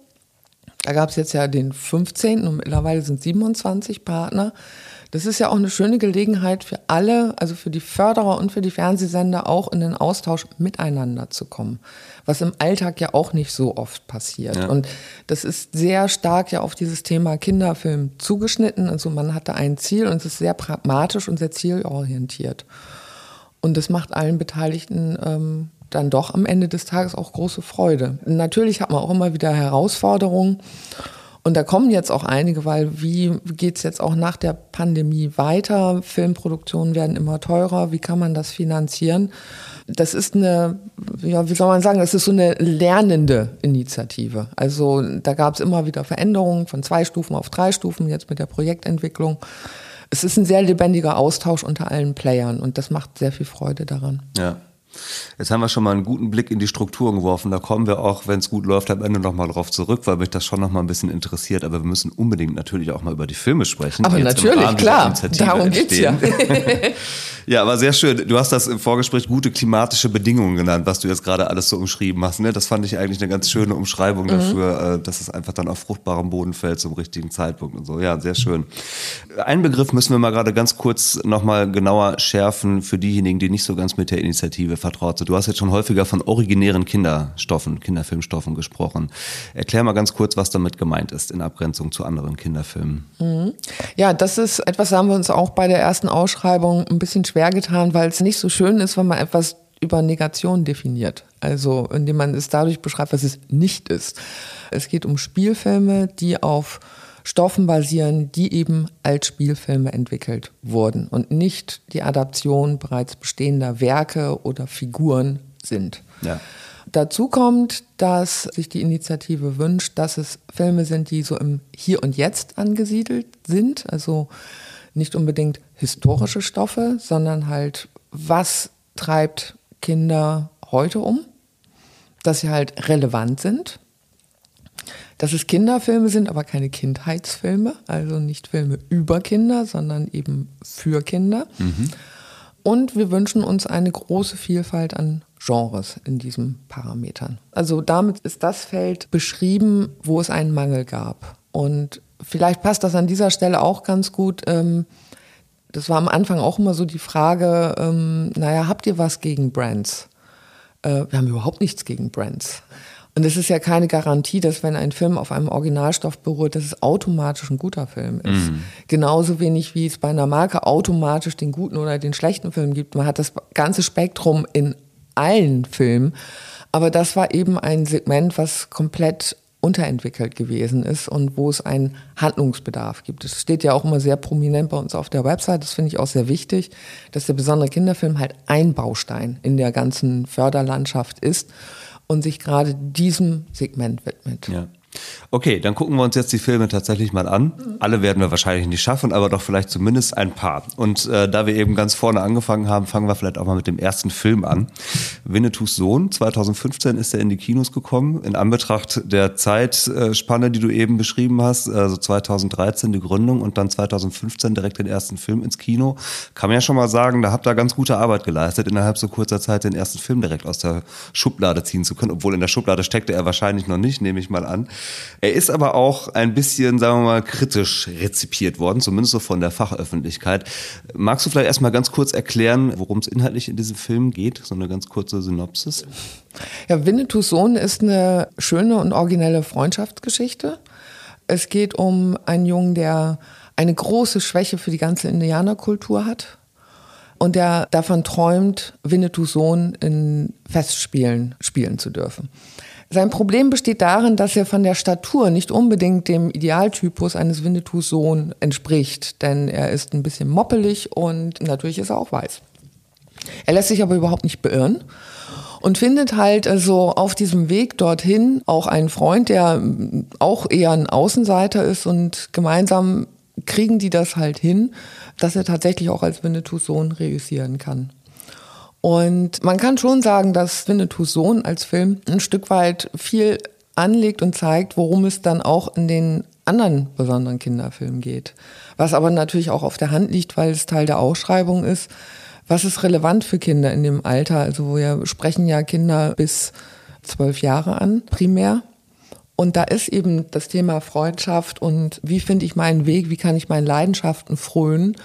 da gab es jetzt ja den 15. und mittlerweile sind 27 Partner. Das ist ja auch eine schöne Gelegenheit für alle, also für die Förderer und für die Fernsehsender auch in den Austausch miteinander zu kommen, was im Alltag ja auch nicht so oft passiert. Ja. Und das ist sehr stark ja auf dieses Thema Kinderfilm zugeschnitten. Also man hatte ein Ziel und es ist sehr pragmatisch und sehr zielorientiert. Und das macht allen Beteiligten ähm, dann doch am Ende des Tages auch große Freude. Natürlich hat man auch immer wieder Herausforderungen. Und da kommen jetzt auch einige, weil wie geht es jetzt auch nach der Pandemie weiter? Filmproduktionen werden immer teurer. Wie kann man das finanzieren? Das ist eine, ja, wie soll man sagen, das ist so eine lernende Initiative. Also da gab es immer wieder Veränderungen von zwei Stufen auf drei Stufen, jetzt mit der Projektentwicklung. Es ist ein sehr lebendiger Austausch unter allen Playern und das macht sehr viel Freude daran. Ja. Jetzt haben wir schon mal einen guten Blick in die Strukturen geworfen. Da kommen wir auch, wenn es gut läuft, am Ende nochmal drauf zurück, weil mich das schon nochmal ein bisschen interessiert. Aber wir müssen unbedingt natürlich auch mal über die Filme sprechen. Aber natürlich, klar. Darum geht's ja. ja, aber sehr schön. Du hast das im Vorgespräch gute klimatische Bedingungen genannt, was du jetzt gerade alles so umschrieben hast. Ne? Das fand ich eigentlich eine ganz schöne Umschreibung mhm. dafür, äh, dass es einfach dann auf fruchtbarem Boden fällt zum richtigen Zeitpunkt und so. Ja, sehr schön. Einen Begriff müssen wir mal gerade ganz kurz nochmal genauer schärfen für diejenigen, die nicht so ganz mit der Initiative vertraut sind. Du hast jetzt schon häufiger von originären Kinderstoffen, Kinderfilmstoffen gesprochen. Erklär mal ganz kurz, was damit gemeint ist in Abgrenzung zu anderen Kinderfilmen. Mhm. Ja, das ist etwas, da haben wir uns auch bei der ersten Ausschreibung ein bisschen schwer getan, weil es nicht so schön ist, wenn man etwas über Negation definiert. Also indem man es dadurch beschreibt, was es nicht ist. Es geht um Spielfilme, die auf Stoffen basieren, die eben als Spielfilme entwickelt wurden und nicht die Adaption bereits bestehender Werke oder Figuren sind. Ja. Dazu kommt, dass sich die Initiative wünscht, dass es Filme sind, die so im Hier und Jetzt angesiedelt sind, also nicht unbedingt historische Stoffe, sondern halt, was treibt Kinder heute um, dass sie halt relevant sind dass es Kinderfilme sind, aber keine Kindheitsfilme, also nicht Filme über Kinder, sondern eben für Kinder. Mhm. Und wir wünschen uns eine große Vielfalt an Genres in diesen Parametern. Also damit ist das Feld beschrieben, wo es einen Mangel gab. Und vielleicht passt das an dieser Stelle auch ganz gut. Ähm, das war am Anfang auch immer so die Frage, ähm, naja, habt ihr was gegen Brands? Äh, wir haben überhaupt nichts gegen Brands. Und es ist ja keine Garantie, dass wenn ein Film auf einem Originalstoff beruht, dass es automatisch ein guter Film ist. Mhm. Genauso wenig wie es bei einer Marke automatisch den guten oder den schlechten Film gibt. Man hat das ganze Spektrum in allen Filmen. Aber das war eben ein Segment, was komplett unterentwickelt gewesen ist und wo es einen Handlungsbedarf gibt. Es steht ja auch immer sehr prominent bei uns auf der Website, das finde ich auch sehr wichtig, dass der besondere Kinderfilm halt ein Baustein in der ganzen Förderlandschaft ist und sich gerade diesem Segment widmet. Ja. Okay, dann gucken wir uns jetzt die Filme tatsächlich mal an. Alle werden wir wahrscheinlich nicht schaffen, aber doch vielleicht zumindest ein paar. Und äh, da wir eben ganz vorne angefangen haben, fangen wir vielleicht auch mal mit dem ersten Film an. Winnetous Sohn, 2015 ist er in die Kinos gekommen. In Anbetracht der Zeitspanne, die du eben beschrieben hast, also 2013 die Gründung und dann 2015 direkt den ersten Film ins Kino, kann man ja schon mal sagen, da habt ihr ganz gute Arbeit geleistet, innerhalb so kurzer Zeit den ersten Film direkt aus der Schublade ziehen zu können. Obwohl in der Schublade steckte er wahrscheinlich noch nicht, nehme ich mal an. Er ist aber auch ein bisschen, sagen wir mal, kritisch rezipiert worden, zumindest so von der Fachöffentlichkeit. Magst du vielleicht erstmal ganz kurz erklären, worum es inhaltlich in diesem Film geht? So eine ganz kurze Synopsis. Ja, Winnetous Sohn ist eine schöne und originelle Freundschaftsgeschichte. Es geht um einen Jungen, der eine große Schwäche für die ganze Indianerkultur hat und der davon träumt, Winnetous Sohn in Festspielen spielen zu dürfen. Sein Problem besteht darin, dass er von der Statur nicht unbedingt dem Idealtypus eines Winnetous Sohn entspricht, denn er ist ein bisschen moppelig und natürlich ist er auch weiß. Er lässt sich aber überhaupt nicht beirren und findet halt also auf diesem Weg dorthin auch einen Freund, der auch eher ein Außenseiter ist und gemeinsam kriegen die das halt hin, dass er tatsächlich auch als Winnetous Sohn reüssieren kann. Und man kann schon sagen, dass Winnetous Sohn als Film ein Stück weit viel anlegt und zeigt, worum es dann auch in den anderen besonderen Kinderfilmen geht. Was aber natürlich auch auf der Hand liegt, weil es Teil der Ausschreibung ist. Was ist relevant für Kinder in dem Alter? Also wir sprechen ja Kinder bis zwölf Jahre an, primär. Und da ist eben das Thema Freundschaft und wie finde ich meinen Weg, wie kann ich meinen Leidenschaften frönen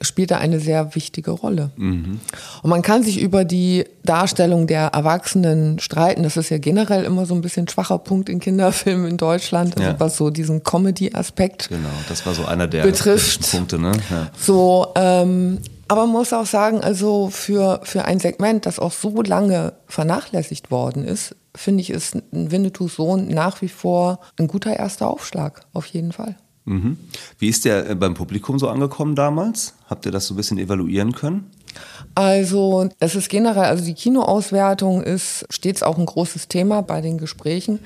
spielt da eine sehr wichtige Rolle. Mhm. Und man kann sich über die Darstellung der Erwachsenen streiten. Das ist ja generell immer so ein bisschen schwacher Punkt in Kinderfilmen in Deutschland, also ja. was so diesen Comedy-Aspekt Genau, das war so einer der betrifft. Punkte. Ne? Ja. So, ähm, aber man muss auch sagen, also für, für ein Segment, das auch so lange vernachlässigt worden ist, finde ich, ist Winnetous Sohn nach wie vor ein guter erster Aufschlag, auf jeden Fall. Mhm. Wie ist der äh, beim Publikum so angekommen damals? Habt ihr das so ein bisschen evaluieren können? Also es ist generell, also die Kinoauswertung ist stets auch ein großes Thema bei den Gesprächen,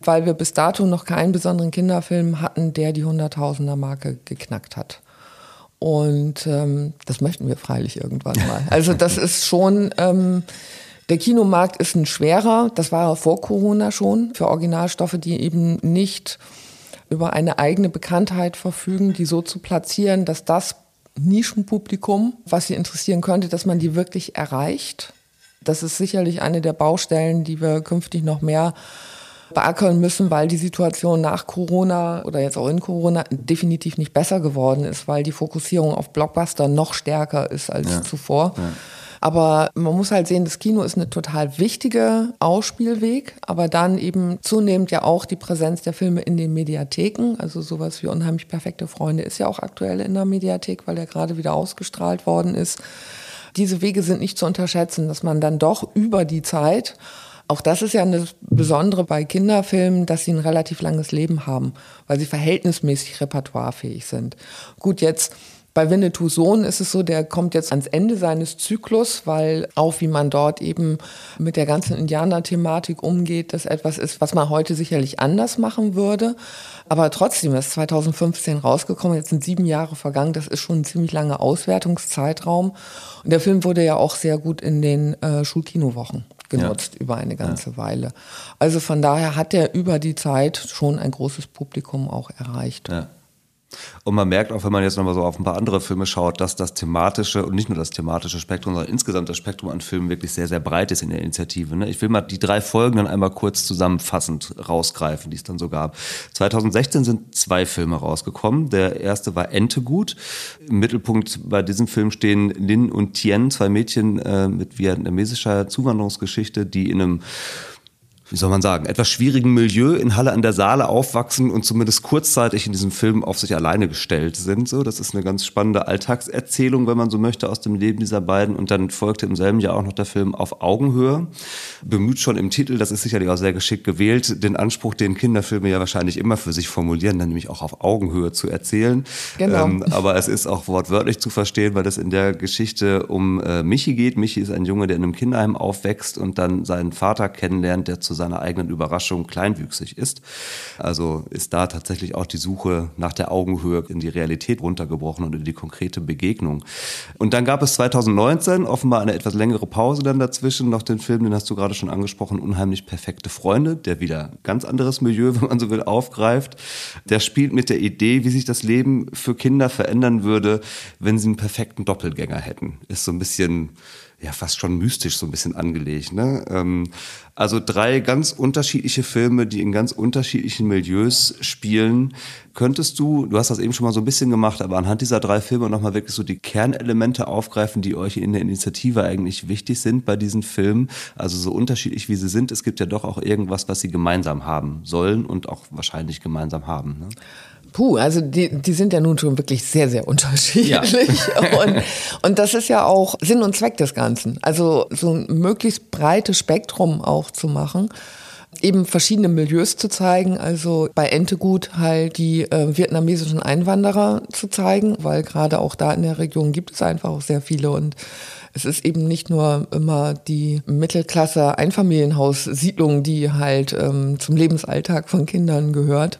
weil wir bis dato noch keinen besonderen Kinderfilm hatten, der die Hunderttausender-Marke geknackt hat. Und ähm, das möchten wir freilich irgendwann mal. Also das ist schon, ähm, der Kinomarkt ist ein schwerer, das war vor Corona schon, für Originalstoffe, die eben nicht über eine eigene Bekanntheit verfügen, die so zu platzieren, dass das Nischenpublikum, was sie interessieren könnte, dass man die wirklich erreicht. Das ist sicherlich eine der Baustellen, die wir künftig noch mehr beackern müssen, weil die Situation nach Corona oder jetzt auch in Corona definitiv nicht besser geworden ist, weil die Fokussierung auf Blockbuster noch stärker ist als ja. zuvor. Ja. Aber man muss halt sehen, das Kino ist eine total wichtige Ausspielweg, aber dann eben zunehmend ja auch die Präsenz der Filme in den Mediatheken. Also sowas wie Unheimlich perfekte Freunde ist ja auch aktuell in der Mediathek, weil er gerade wieder ausgestrahlt worden ist. Diese Wege sind nicht zu unterschätzen, dass man dann doch über die Zeit auch das ist ja eine Besondere bei Kinderfilmen, dass sie ein relativ langes Leben haben, weil sie verhältnismäßig repertoirefähig sind. Gut, jetzt bei Winnetous Sohn ist es so, der kommt jetzt ans Ende seines Zyklus, weil auch wie man dort eben mit der ganzen Indianer-Thematik umgeht, das etwas ist, was man heute sicherlich anders machen würde. Aber trotzdem ist 2015 rausgekommen, jetzt sind sieben Jahre vergangen, das ist schon ein ziemlich langer Auswertungszeitraum. Und der Film wurde ja auch sehr gut in den äh, Schulkinowochen genutzt ja. über eine ganze ja. Weile. Also von daher hat er über die Zeit schon ein großes Publikum auch erreicht. Ja. Und man merkt auch, wenn man jetzt nochmal so auf ein paar andere Filme schaut, dass das thematische und nicht nur das thematische Spektrum, sondern insgesamt das Spektrum an Filmen wirklich sehr, sehr breit ist in der Initiative. Ne? Ich will mal die drei Folgen dann einmal kurz zusammenfassend rausgreifen, die es dann so gab. 2016 sind zwei Filme rausgekommen. Der erste war Entegut. Im Mittelpunkt bei diesem Film stehen Lin und Tien, zwei Mädchen äh, mit vietnamesischer Zuwanderungsgeschichte, die in einem wie soll man sagen, etwas schwierigen Milieu in Halle an der Saale aufwachsen und zumindest kurzzeitig in diesem Film auf sich alleine gestellt sind. So, das ist eine ganz spannende Alltagserzählung, wenn man so möchte, aus dem Leben dieser beiden. Und dann folgte im selben Jahr auch noch der Film Auf Augenhöhe. Bemüht schon im Titel, das ist sicherlich auch sehr geschickt gewählt, den Anspruch, den Kinderfilme ja wahrscheinlich immer für sich formulieren, dann nämlich auch auf Augenhöhe zu erzählen. Genau. Ähm, aber es ist auch wortwörtlich zu verstehen, weil es in der Geschichte um äh, Michi geht. Michi ist ein Junge, der in einem Kinderheim aufwächst und dann seinen Vater kennenlernt, der zu seiner eigenen Überraschung kleinwüchsig ist. Also ist da tatsächlich auch die Suche nach der Augenhöhe in die Realität runtergebrochen und in die konkrete Begegnung. Und dann gab es 2019 offenbar eine etwas längere Pause dann dazwischen, noch den Film, den hast du gerade schon angesprochen, Unheimlich perfekte Freunde, der wieder ganz anderes Milieu, wenn man so will, aufgreift. Der spielt mit der Idee, wie sich das Leben für Kinder verändern würde, wenn sie einen perfekten Doppelgänger hätten. Ist so ein bisschen ja fast schon mystisch so ein bisschen angelegt. Ne? Ähm, also drei ganz unterschiedliche Filme, die in ganz unterschiedlichen Milieus spielen. Könntest du, du hast das eben schon mal so ein bisschen gemacht, aber anhand dieser drei Filme nochmal wirklich so die Kernelemente aufgreifen, die euch in der Initiative eigentlich wichtig sind bei diesen Filmen? Also so unterschiedlich wie sie sind, es gibt ja doch auch irgendwas, was sie gemeinsam haben sollen und auch wahrscheinlich gemeinsam haben. Ne? Puh, also die, die sind ja nun schon wirklich sehr, sehr unterschiedlich. Ja. und, und das ist ja auch Sinn und Zweck des Ganzen. Also so ein möglichst breites Spektrum auch zu machen eben verschiedene Milieus zu zeigen, also bei Entegut halt die äh, vietnamesischen Einwanderer zu zeigen, weil gerade auch da in der Region gibt es einfach auch sehr viele und es ist eben nicht nur immer die Mittelklasse Einfamilienhaussiedlung, die halt ähm, zum Lebensalltag von Kindern gehört,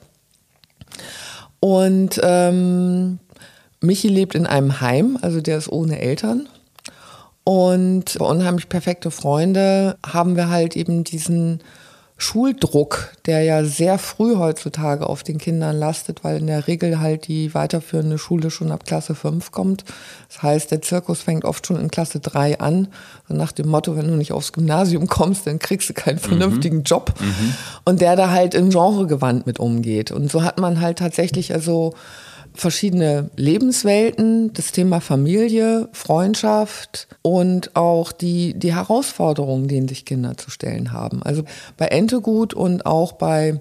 und ähm, Michi lebt in einem Heim, also der ist ohne Eltern. Und Unheimlich perfekte Freunde haben wir halt eben diesen Schuldruck, der ja sehr früh heutzutage auf den Kindern lastet, weil in der Regel halt die weiterführende Schule schon ab Klasse 5 kommt. Das heißt, der Zirkus fängt oft schon in Klasse 3 an, so nach dem Motto, wenn du nicht aufs Gymnasium kommst, dann kriegst du keinen vernünftigen mhm. Job. Mhm. Und der da halt im Genregewand mit umgeht. Und so hat man halt tatsächlich also verschiedene Lebenswelten, das Thema Familie, Freundschaft und auch die, die Herausforderungen, denen sich Kinder zu stellen haben. Also bei Entegut und auch bei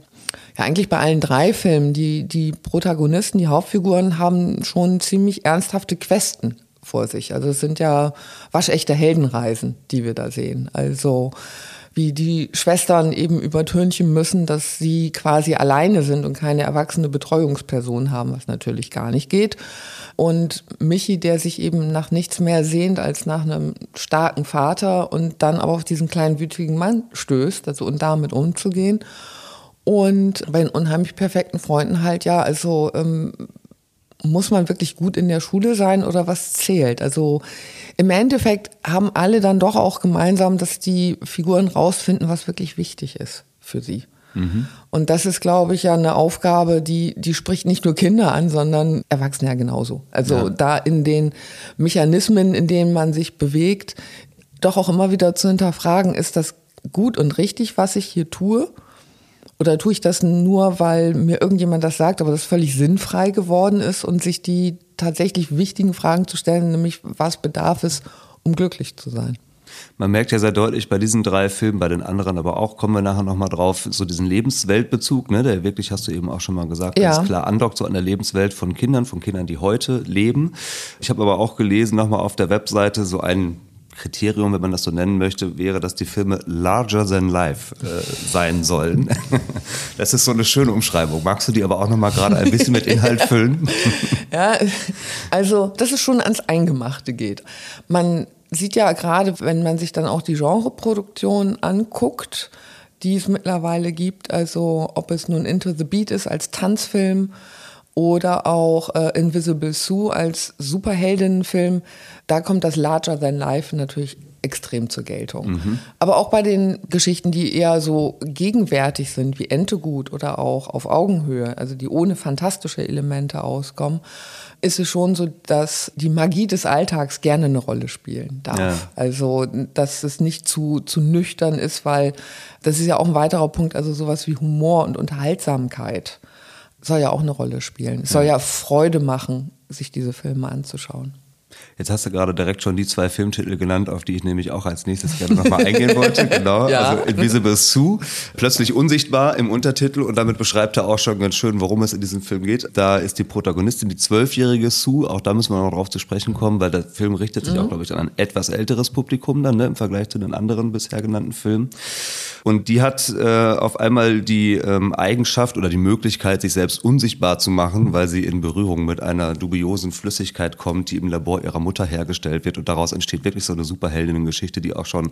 ja, eigentlich bei allen drei Filmen, die, die Protagonisten, die Hauptfiguren haben schon ziemlich ernsthafte Questen vor sich. Also es sind ja waschechte Heldenreisen, die wir da sehen. Also wie die Schwestern eben übertönchen müssen, dass sie quasi alleine sind und keine erwachsene Betreuungsperson haben, was natürlich gar nicht geht. Und Michi, der sich eben nach nichts mehr sehnt als nach einem starken Vater und dann aber auf diesen kleinen wütigen Mann stößt, also und damit umzugehen. Und bei den unheimlich perfekten Freunden halt ja, also ähm, muss man wirklich gut in der Schule sein oder was zählt? Also im Endeffekt haben alle dann doch auch gemeinsam, dass die Figuren rausfinden, was wirklich wichtig ist für sie. Mhm. Und das ist, glaube ich, ja eine Aufgabe, die, die spricht nicht nur Kinder an, sondern Erwachsene ja genauso. Also ja. da in den Mechanismen, in denen man sich bewegt, doch auch immer wieder zu hinterfragen, ist das gut und richtig, was ich hier tue? Oder tue ich das nur, weil mir irgendjemand das sagt, aber das völlig sinnfrei geworden ist und sich die tatsächlich wichtigen Fragen zu stellen, nämlich was bedarf es, um glücklich zu sein? Man merkt ja sehr deutlich bei diesen drei Filmen, bei den anderen aber auch, kommen wir nachher nochmal drauf, so diesen Lebensweltbezug, ne, der wirklich, hast du eben auch schon mal gesagt, ja. ganz klar andockt so an der Lebenswelt von Kindern, von Kindern, die heute leben. Ich habe aber auch gelesen, nochmal auf der Webseite, so ein Kriterium, wenn man das so nennen möchte, wäre, dass die Filme larger than life äh, sein sollen. Das ist so eine schöne Umschreibung. Magst du die aber auch noch mal gerade ein bisschen mit Inhalt füllen? Ja, also, dass es schon ans Eingemachte geht. Man sieht ja gerade, wenn man sich dann auch die Genreproduktion anguckt, die es mittlerweile gibt, also ob es nun Into the Beat ist als Tanzfilm oder auch äh, Invisible Sue als Superheldinnenfilm, da kommt das Larger Than Life natürlich extrem zur Geltung. Mhm. Aber auch bei den Geschichten, die eher so gegenwärtig sind, wie Entegut oder auch auf Augenhöhe, also die ohne fantastische Elemente auskommen, ist es schon so, dass die Magie des Alltags gerne eine Rolle spielen darf. Ja. Also, dass es nicht zu, zu nüchtern ist, weil das ist ja auch ein weiterer Punkt, also sowas wie Humor und Unterhaltsamkeit soll ja auch eine Rolle spielen. Es soll ja Freude machen, sich diese Filme anzuschauen. Jetzt hast du gerade direkt schon die zwei Filmtitel genannt, auf die ich nämlich auch als nächstes gerne nochmal eingehen wollte. Genau, ja. also Invisible Sue, plötzlich unsichtbar im Untertitel und damit beschreibt er auch schon ganz schön, worum es in diesem Film geht. Da ist die Protagonistin die zwölfjährige Sue, auch da müssen wir noch drauf zu sprechen kommen, weil der Film richtet sich mhm. auch, glaube ich, an ein etwas älteres Publikum dann, ne, im Vergleich zu den anderen bisher genannten Filmen. Und die hat äh, auf einmal die ähm, Eigenschaft oder die Möglichkeit, sich selbst unsichtbar zu machen, weil sie in Berührung mit einer dubiosen Flüssigkeit kommt, die im Labor ihrer Mutter hergestellt wird. Und daraus entsteht wirklich so eine Superheldinnen-Geschichte, die auch schon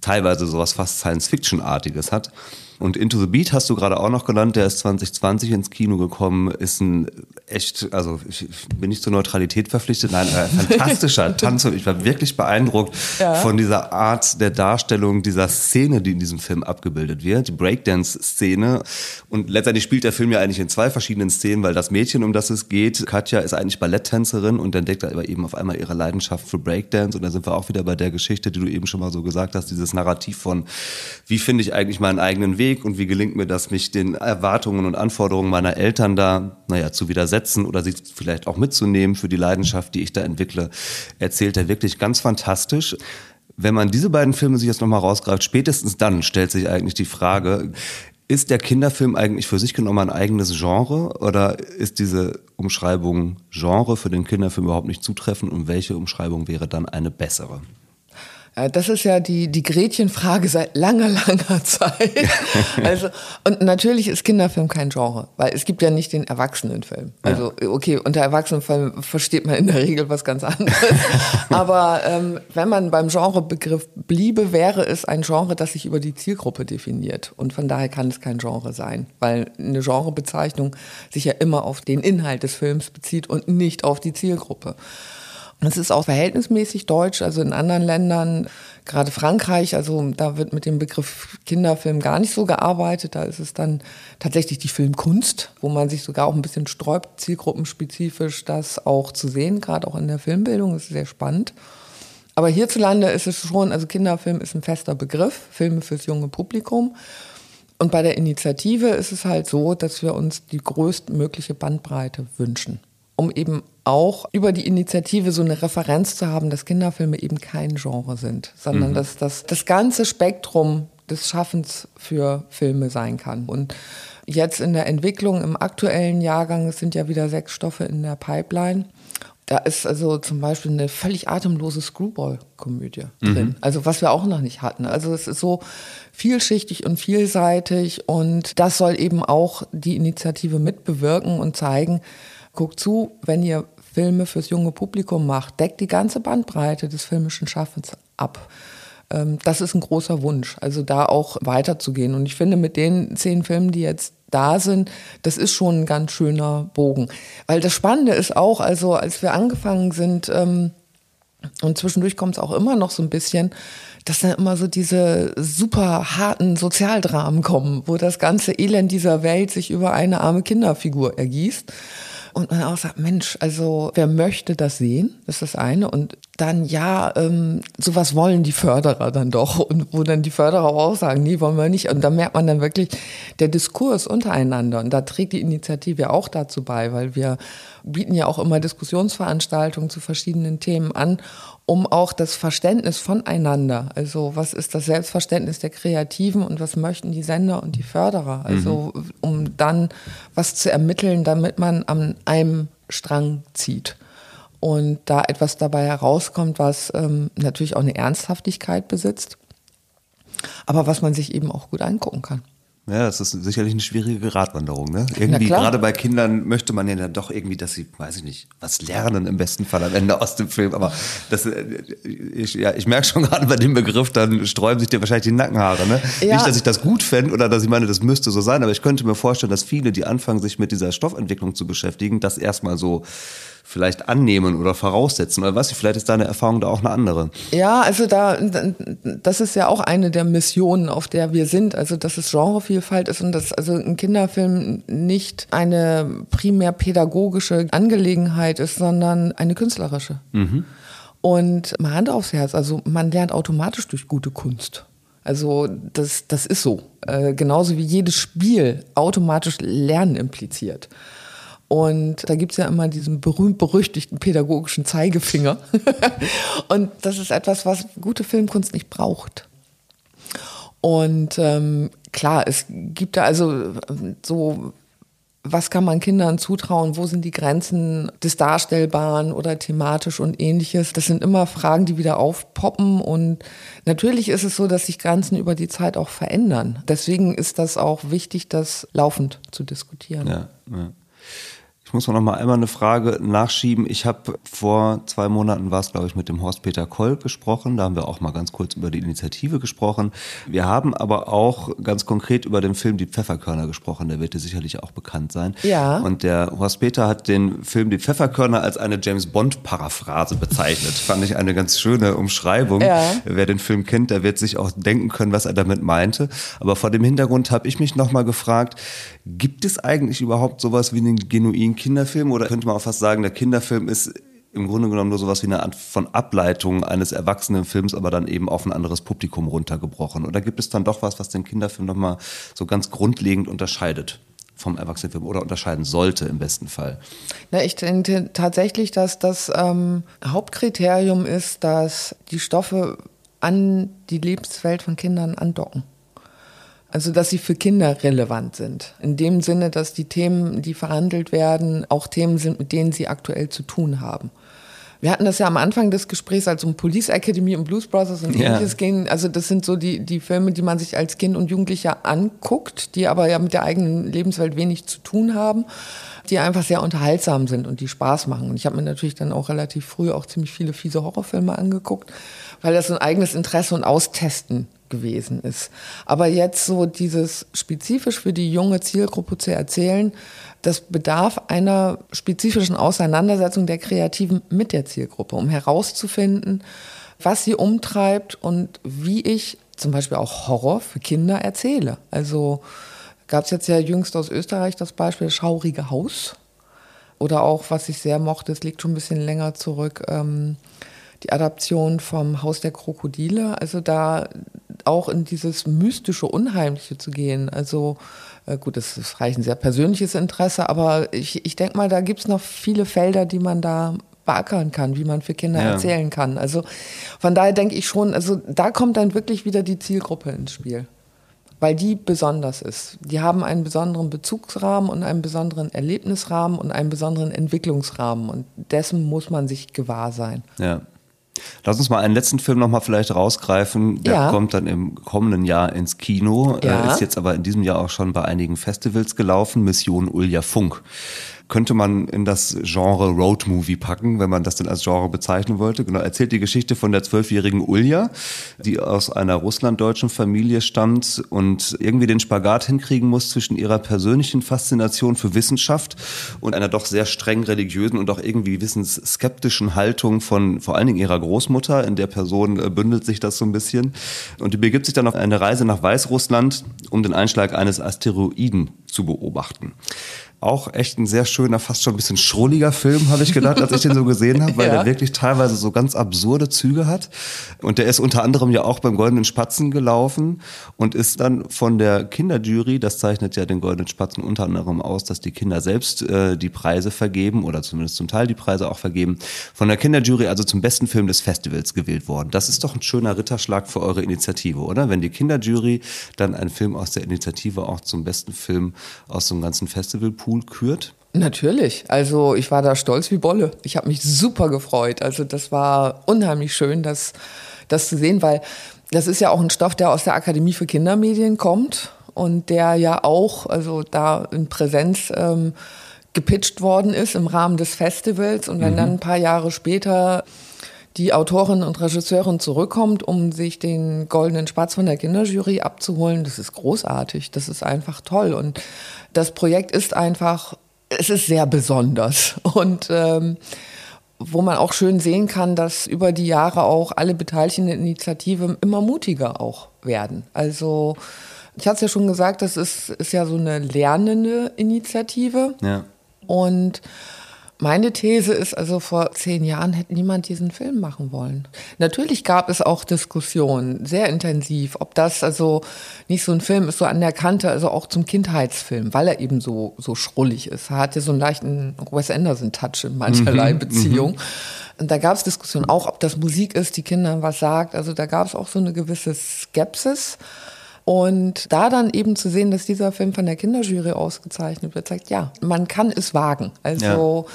teilweise sowas fast Science-Fiction-artiges hat. Und Into the Beat hast du gerade auch noch genannt, der ist 2020 ins Kino gekommen, ist ein echt, also ich bin nicht zur Neutralität verpflichtet, nein, ein fantastischer Tanz und ich war wirklich beeindruckt ja. von dieser Art der Darstellung dieser Szene, die in diesem Film abgebildet wird, die Breakdance-Szene. Und letztendlich spielt der Film ja eigentlich in zwei verschiedenen Szenen, weil das Mädchen, um das es geht, Katja, ist eigentlich Balletttänzerin und entdeckt aber eben auf einmal ihre Leidenschaft für Breakdance und da sind wir auch wieder bei der Geschichte, die du eben schon mal so gesagt hast, dieses Narrativ von, wie finde ich eigentlich meinen eigenen Weg, Weg und wie gelingt mir das, mich den Erwartungen und Anforderungen meiner Eltern da, naja, zu widersetzen oder sie vielleicht auch mitzunehmen für die Leidenschaft, die ich da entwickle, erzählt er wirklich ganz fantastisch. Wenn man diese beiden Filme sich jetzt nochmal rausgreift, spätestens dann stellt sich eigentlich die Frage, ist der Kinderfilm eigentlich für sich genommen ein eigenes Genre oder ist diese Umschreibung Genre für den Kinderfilm überhaupt nicht zutreffend und welche Umschreibung wäre dann eine bessere? Äh, das ist ja die, die Gretchenfrage seit langer, langer Zeit. Also, und natürlich ist Kinderfilm kein Genre, weil es gibt ja nicht den Erwachsenenfilm. Also, okay, unter Erwachsenenfilm versteht man in der Regel was ganz anderes. Aber ähm, wenn man beim Genrebegriff bliebe, wäre es ein Genre, das sich über die Zielgruppe definiert. Und von daher kann es kein Genre sein, weil eine Genrebezeichnung sich ja immer auf den Inhalt des Films bezieht und nicht auf die Zielgruppe. Es ist auch verhältnismäßig deutsch, also in anderen Ländern, gerade Frankreich, also da wird mit dem Begriff Kinderfilm gar nicht so gearbeitet. Da ist es dann tatsächlich die Filmkunst, wo man sich sogar auch ein bisschen sträubt, zielgruppenspezifisch das auch zu sehen, gerade auch in der Filmbildung. Das ist sehr spannend. Aber hierzulande ist es schon, also Kinderfilm ist ein fester Begriff, Filme fürs junge Publikum. Und bei der Initiative ist es halt so, dass wir uns die größtmögliche Bandbreite wünschen um eben auch über die Initiative so eine Referenz zu haben, dass Kinderfilme eben kein Genre sind, sondern mhm. dass das, das ganze Spektrum des Schaffens für Filme sein kann. Und jetzt in der Entwicklung im aktuellen Jahrgang, es sind ja wieder sechs Stoffe in der Pipeline. Da ist also zum Beispiel eine völlig atemlose Screwball-Komödie drin. Also was wir auch noch nicht hatten. Also es ist so vielschichtig und vielseitig und das soll eben auch die Initiative mitbewirken und zeigen, guckt zu, wenn ihr Filme fürs junge Publikum macht, deckt die ganze Bandbreite des filmischen Schaffens ab. Ähm, Das ist ein großer Wunsch, also da auch weiterzugehen. Und ich finde, mit den zehn Filmen, die jetzt da sind, das ist schon ein ganz schöner Bogen. Weil das Spannende ist auch, also als wir angefangen sind, ähm, und zwischendurch kommt es auch immer noch so ein bisschen, dass dann immer so diese super harten Sozialdramen kommen, wo das ganze Elend dieser Welt sich über eine arme Kinderfigur ergießt. Und man auch sagt, Mensch, also wer möchte das sehen? Ist das eine. Und dann, ja, ähm, sowas wollen die Förderer dann doch. Und wo dann die Förderer auch sagen, nee, wollen wir nicht. Und da merkt man dann wirklich, der Diskurs untereinander. Und da trägt die Initiative auch dazu bei, weil wir bieten ja auch immer Diskussionsveranstaltungen zu verschiedenen Themen an, um auch das Verständnis voneinander, also was ist das Selbstverständnis der Kreativen und was möchten die Sender und die Förderer, also um dann was zu ermitteln, damit man an einem Strang zieht. Und da etwas dabei herauskommt, was ähm, natürlich auch eine Ernsthaftigkeit besitzt, aber was man sich eben auch gut angucken kann. Ja, das ist sicherlich eine schwierige Gratwanderung. Ne? Irgendwie, gerade bei Kindern möchte man ja dann doch irgendwie, dass sie, weiß ich nicht, was lernen im besten Fall am Ende aus dem Film. Aber das, äh, ich, ja, ich merke schon gerade bei dem Begriff, dann sträuben sich dir wahrscheinlich die Nackenhaare. Ne? Ja. Nicht, dass ich das gut fände oder dass ich meine, das müsste so sein, aber ich könnte mir vorstellen, dass viele, die anfangen, sich mit dieser Stoffentwicklung zu beschäftigen, das erstmal so vielleicht annehmen oder voraussetzen. Oder was, vielleicht ist deine Erfahrung da auch eine andere. Ja, also da, das ist ja auch eine der Missionen, auf der wir sind. Also, dass es Genrevielfalt ist und dass also ein Kinderfilm nicht eine primär pädagogische Angelegenheit ist, sondern eine künstlerische. Und mal Hand aufs Herz, also man lernt automatisch durch gute Kunst. Also das, das ist so. Äh, genauso wie jedes Spiel automatisch Lernen impliziert. Und da gibt's ja immer diesen berühmt-berüchtigten pädagogischen Zeigefinger. und das ist etwas, was gute Filmkunst nicht braucht. Und ähm, klar, es gibt da also äh, so, was kann man Kindern zutrauen, wo sind die Grenzen des Darstellbaren oder thematisch und ähnliches. Das sind immer Fragen, die wieder aufpoppen. Und natürlich ist es so, dass sich Grenzen über die Zeit auch verändern. Deswegen ist das auch wichtig, das laufend zu diskutieren. Ja, ja. Ich muss noch mal einmal eine Frage nachschieben. Ich habe vor zwei Monaten war es, glaube ich, mit dem Horst-Peter Koll gesprochen. Da haben wir auch mal ganz kurz über die Initiative gesprochen. Wir haben aber auch ganz konkret über den Film Die Pfefferkörner gesprochen. Der wird dir sicherlich auch bekannt sein. Ja. Und der Horst-Peter hat den Film Die Pfefferkörner als eine James-Bond-Paraphrase bezeichnet. Fand ich eine ganz schöne Umschreibung. Ja. Wer den Film kennt, der wird sich auch denken können, was er damit meinte. Aber vor dem Hintergrund habe ich mich noch mal gefragt, gibt es eigentlich überhaupt sowas wie einen genuinen Kinderfilm oder könnte man auch fast sagen, der Kinderfilm ist im Grunde genommen nur sowas wie eine Art von Ableitung eines Erwachsenenfilms, aber dann eben auf ein anderes Publikum runtergebrochen? Oder gibt es dann doch was, was den Kinderfilm nochmal so ganz grundlegend unterscheidet vom Erwachsenenfilm oder unterscheiden sollte im besten Fall? Na, ich denke tatsächlich, dass das ähm, Hauptkriterium ist, dass die Stoffe an die Lebenswelt von Kindern andocken. Also, dass sie für Kinder relevant sind. In dem Sinne, dass die Themen, die verhandelt werden, auch Themen sind, mit denen sie aktuell zu tun haben. Wir hatten das ja am Anfang des Gesprächs, als um Police Academy und Blues Brothers und ähnliches ging. Also das sind so die, die Filme, die man sich als Kind und Jugendlicher anguckt, die aber ja mit der eigenen Lebenswelt wenig zu tun haben, die einfach sehr unterhaltsam sind und die Spaß machen. Und ich habe mir natürlich dann auch relativ früh auch ziemlich viele fiese Horrorfilme angeguckt, weil das so ein eigenes Interesse und Austesten gewesen ist. Aber jetzt so dieses spezifisch für die junge Zielgruppe zu erzählen, das bedarf einer spezifischen Auseinandersetzung der Kreativen mit der Zielgruppe, um herauszufinden, was sie umtreibt und wie ich zum Beispiel auch Horror für Kinder erzähle. Also gab es jetzt ja jüngst aus Österreich das Beispiel Schaurige Haus. Oder auch, was ich sehr mochte, es liegt schon ein bisschen länger zurück, ähm, die Adaption vom Haus der Krokodile. Also da auch in dieses mystische, unheimliche zu gehen. Also äh, gut, das ist ein sehr persönliches Interesse, aber ich, ich denke mal, da gibt es noch viele Felder, die man da beackern kann, wie man für Kinder Ja. erzählen kann. Also von daher denke ich schon, also da kommt dann wirklich wieder die Zielgruppe ins Spiel. weil die besonders ist. Die haben einen besonderen Bezugsrahmen und einen besonderen Erlebnisrahmen und einen besonderen Entwicklungsrahmen und dessen muss man sich gewahr sein. Ja. Lass uns mal einen letzten Film noch mal vielleicht rausgreifen. Der Ja. kommt dann im kommenden Jahr ins Kino. Ja. Äh, ist jetzt aber in diesem Jahr auch schon bei einigen Festivals gelaufen. Mission Ulja Funk. Könnte man in das Genre Road Movie packen, wenn man das denn als Genre bezeichnen wollte. Genau, erzählt die Geschichte von der zwölfjährigen Ulja, die aus einer russlanddeutschen Familie stammt und irgendwie den Spagat hinkriegen muss zwischen ihrer persönlichen Faszination für Wissenschaft und einer doch sehr streng religiösen und auch irgendwie wissensskeptischen Haltung von vor allen Dingen ihrer Großmutter. In der Person äh, bündelt sich das so ein bisschen. Und die begibt sich dann auf eine Reise nach Weißrussland, um den Einschlag eines Asteroiden zu beobachten. Auch echt ein sehr schöner, fast schon ein bisschen schrulliger Film, habe ich gedacht, als ich den so gesehen habe, weil Ja. der wirklich teilweise so ganz absurde Züge hat. Und der ist unter anderem ja auch beim Goldenen Spatzen gelaufen und ist dann von der Kinderjury, das zeichnet ja den Goldenen Spatzen unter anderem aus, dass die Kinder selbst äh, die Preise vergeben oder zumindest zum Teil die Preise auch vergeben, von der Kinderjury also zum besten Film des Festivals gewählt worden. Das ist doch ein schöner Ritterschlag für eure Initiative, oder? Wenn die Kinderjury dann einen Film aus der Initiative auch zum besten Film aus einem ganzen Festivalpool kürt. Natürlich. Also ich war da stolz wie Bolle. Ich habe mich super gefreut. Also das war unheimlich schön, das, das zu sehen, weil das ist ja auch ein Stoff, der aus der Akademie für Kindermedien kommt und der ja auch, also da in Präsenz ähm, gepitcht worden ist im Rahmen des Festivals. Und wenn dann ein paar Jahre später die Autorin und Regisseurin zurückkommt, um sich den goldenen Spatz von der Kinderjury abzuholen, das ist großartig. Das ist einfach toll. Und das Projekt ist einfach, es ist sehr besonders. Und ähm, wo man auch schön sehen kann, dass über die Jahre auch alle beteiligten Initiativen immer mutiger auch werden. Also ich hatte es ja schon gesagt, das ist, ist ja so eine lernende Initiative. Ja. Und meine These ist also, vor zehn Jahren hätte niemand diesen Film machen wollen. Natürlich gab es auch Diskussionen, sehr intensiv, ob das also nicht so ein Film ist, so an der Kante, also auch zum Kindheitsfilm, weil er eben so, so schrullig ist. Er hat ja so einen leichten Wes Anderson-Touch in mancherlei Beziehung. Und da gab es Diskussionen auch, ob das Musik ist, die Kindern was sagt. Also da gab es auch so eine gewisse Skepsis. Und da dann eben zu sehen, dass dieser Film von der Kinderjury ausgezeichnet wird, zeigt, ja, man kann es wagen. Also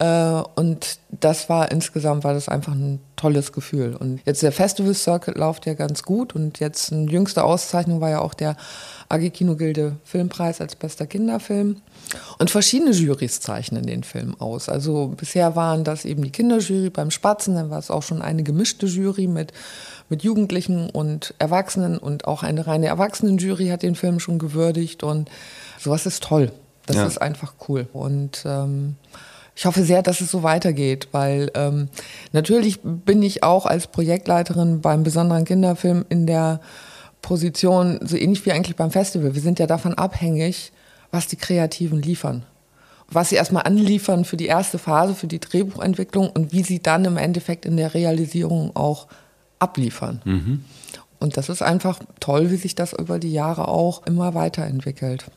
äh, und das war insgesamt war das einfach ein tolles Gefühl. Und jetzt der Festival Circuit läuft ja ganz gut und jetzt eine jüngste Auszeichnung war ja auch der AG Kinogilde Filmpreis als bester Kinderfilm. Und verschiedene Jurys zeichnen den Film aus. Also bisher waren das eben die Kinderjury beim Spatzen, dann war es auch schon eine gemischte Jury mit, mit Jugendlichen und Erwachsenen und auch eine reine Erwachsenenjury hat den Film schon gewürdigt und sowas ist toll. Das Ja. ist einfach cool. Und ähm, ich hoffe sehr, dass es so weitergeht, weil ähm, natürlich bin ich auch als Projektleiterin beim besonderen Kinderfilm in der Position, so ähnlich wie eigentlich beim Festival. Wir sind ja davon abhängig, was die Kreativen liefern. Was sie erstmal anliefern für die erste Phase, für die Drehbuchentwicklung und wie sie dann im Endeffekt in der Realisierung auch abliefern. Und das ist einfach toll, wie sich das über die Jahre auch immer weiterentwickelt.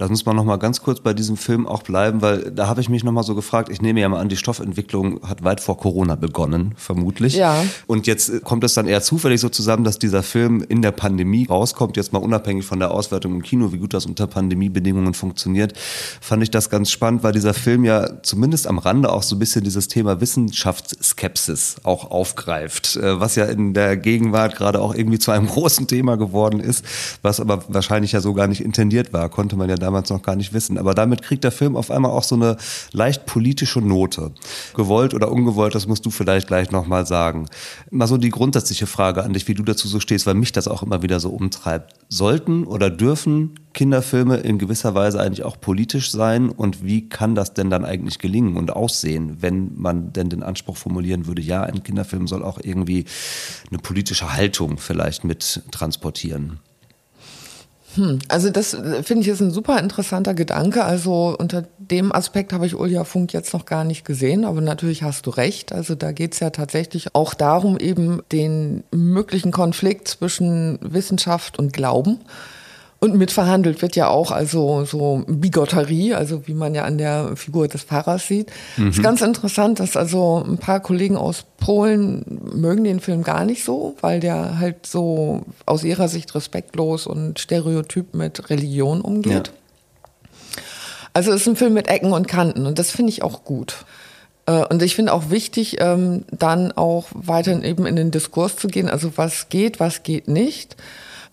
Lass uns mal noch mal ganz kurz bei diesem Film auch bleiben, weil da habe ich mich noch mal so gefragt. Ich nehme ja mal an, die Stoffentwicklung hat weit vor Corona begonnen, vermutlich. Ja. Und jetzt äh, kommt es dann eher zufällig so zusammen, dass dieser Film in der Pandemie rauskommt. Jetzt mal unabhängig von der Auswertung im Kino, wie gut das unter Pandemiebedingungen funktioniert, fand ich das ganz spannend, weil dieser Film ja zumindest am Rande auch so ein bisschen dieses Thema Wissenschaftsskepsis auch aufgreift, äh, was ja in der Gegenwart gerade auch irgendwie zu einem großen Thema geworden ist, was aber wahrscheinlich ja so gar nicht intendiert war, konnte man ja damals noch gar nicht wissen. Aber damit kriegt der Film auf einmal auch so eine leicht politische Note. Gewollt oder ungewollt, das musst du vielleicht gleich nochmal sagen. Mal so die grundsätzliche Frage an dich, wie du dazu so stehst, weil mich das auch immer wieder so umtreibt. Sollten oder dürfen Kinderfilme in gewisser Weise eigentlich auch politisch sein und wie kann das denn dann eigentlich gelingen und aussehen, wenn man denn den Anspruch formulieren würde, ja, ein Kinderfilm soll auch irgendwie eine politische Haltung vielleicht mit transportieren? Also das äh, finde ich ist ein super interessanter Gedanke. Also unter dem Aspekt habe ich Ulja Funk jetzt noch gar nicht gesehen, aber natürlich hast du recht. Also da geht es ja tatsächlich auch darum, eben den möglichen Konflikt zwischen Wissenschaft und Glauben Und mitverhandelt wird ja auch also so Bigotterie, also wie man ja an der Figur des Pfarrers sieht. Mhm. Ist ganz interessant, dass also ein paar Kollegen aus Polen mögen den Film gar nicht so, weil der halt so aus ihrer Sicht respektlos und stereotyp mit Religion umgeht. Ja. Also es ist ein Film mit Ecken und Kanten und das finde ich auch gut. Äh, und ich finde auch wichtig, ähm, dann auch weiterhin eben in den Diskurs zu gehen. Also was geht, was geht nicht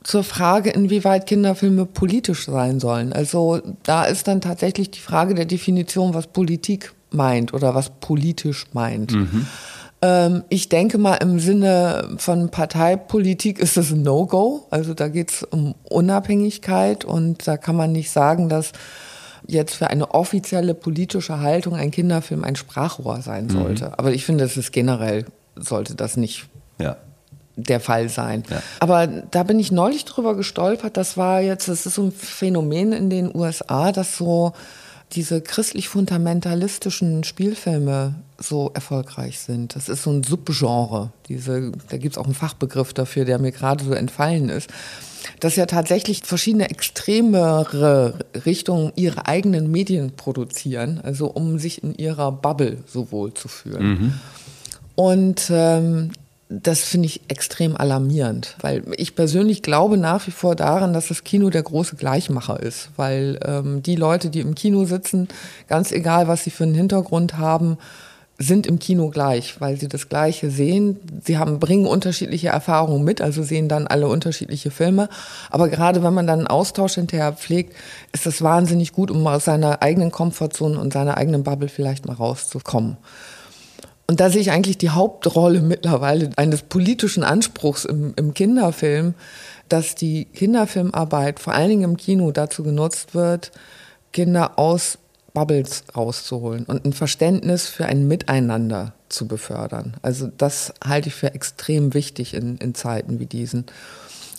zur Frage, inwieweit Kinderfilme politisch sein sollen. Also da ist dann tatsächlich die Frage der Definition, was Politik meint oder was politisch meint. Mhm. Ähm, ich denke mal, im Sinne von Parteipolitik ist es ein No-Go. Also da geht es um Unabhängigkeit und da kann man nicht sagen, dass jetzt für eine offizielle politische Haltung ein Kinderfilm ein Sprachrohr sein sollte. Mhm. Aber ich finde, es ist generell, sollte das nicht ja der Fall sein. Ja. Aber da bin ich neulich drüber gestolpert. Das war jetzt, das ist so ein Phänomen in den USA, dass so diese christlich-fundamentalistischen Spielfilme so erfolgreich sind. Das ist so ein Subgenre. Diese, da gibt es auch einen Fachbegriff dafür, der mir gerade so entfallen ist. Dass ja tatsächlich verschiedene extremere Richtungen ihre eigenen Medien produzieren, also um sich in ihrer Bubble so wohl zu fühlen. Mhm. Und ähm, das finde ich extrem alarmierend, weil ich persönlich glaube nach wie vor daran, dass das Kino der große Gleichmacher ist, weil ähm, die Leute, die im Kino sitzen, ganz egal, was sie für einen Hintergrund haben, sind im Kino gleich, weil sie das Gleiche sehen. Sie haben, bringen unterschiedliche Erfahrungen mit, also sehen dann alle unterschiedliche Filme. Aber gerade wenn man dann einen Austausch hinterher pflegt, ist das wahnsinnig gut, um aus seiner eigenen Komfortzone und seiner eigenen Bubble vielleicht mal rauszukommen. Und da sehe ich eigentlich die Hauptrolle mittlerweile eines politischen Anspruchs im, im Kinderfilm, dass die Kinderfilmarbeit vor allen Dingen im Kino dazu genutzt wird, Kinder aus Bubbles rauszuholen und ein Verständnis für ein Miteinander zu befördern. Also das halte ich für extrem wichtig in, in Zeiten wie diesen.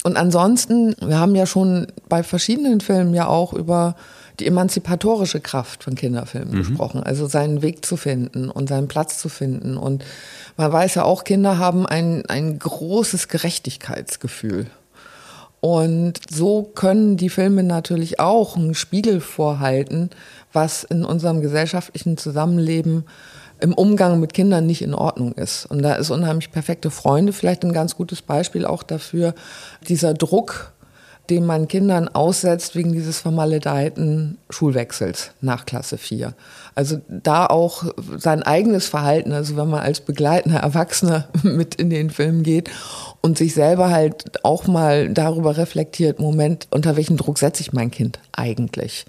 Und ansonsten, wir haben ja schon bei verschiedenen Filmen ja auch über die emanzipatorische Kraft von Kinderfilmen mhm. gesprochen. Also seinen Weg zu finden und seinen Platz zu finden. Und man weiß ja auch, Kinder haben ein, ein großes Gerechtigkeitsgefühl. Und so können die Filme natürlich auch einen Spiegel vorhalten, was in unserem gesellschaftlichen Zusammenleben im Umgang mit Kindern nicht in Ordnung ist. Und da ist unheimlich perfekte Freunde vielleicht ein ganz gutes Beispiel auch dafür. Dieser Druck, dem man Kindern aussetzt wegen dieses vermaledeiten Schulwechsels nach Klasse 4. Also da auch sein eigenes Verhalten, also wenn man als begleitender Erwachsener mit in den Film geht und sich selber halt auch mal darüber reflektiert, Moment, unter welchen Druck setze ich mein Kind eigentlich?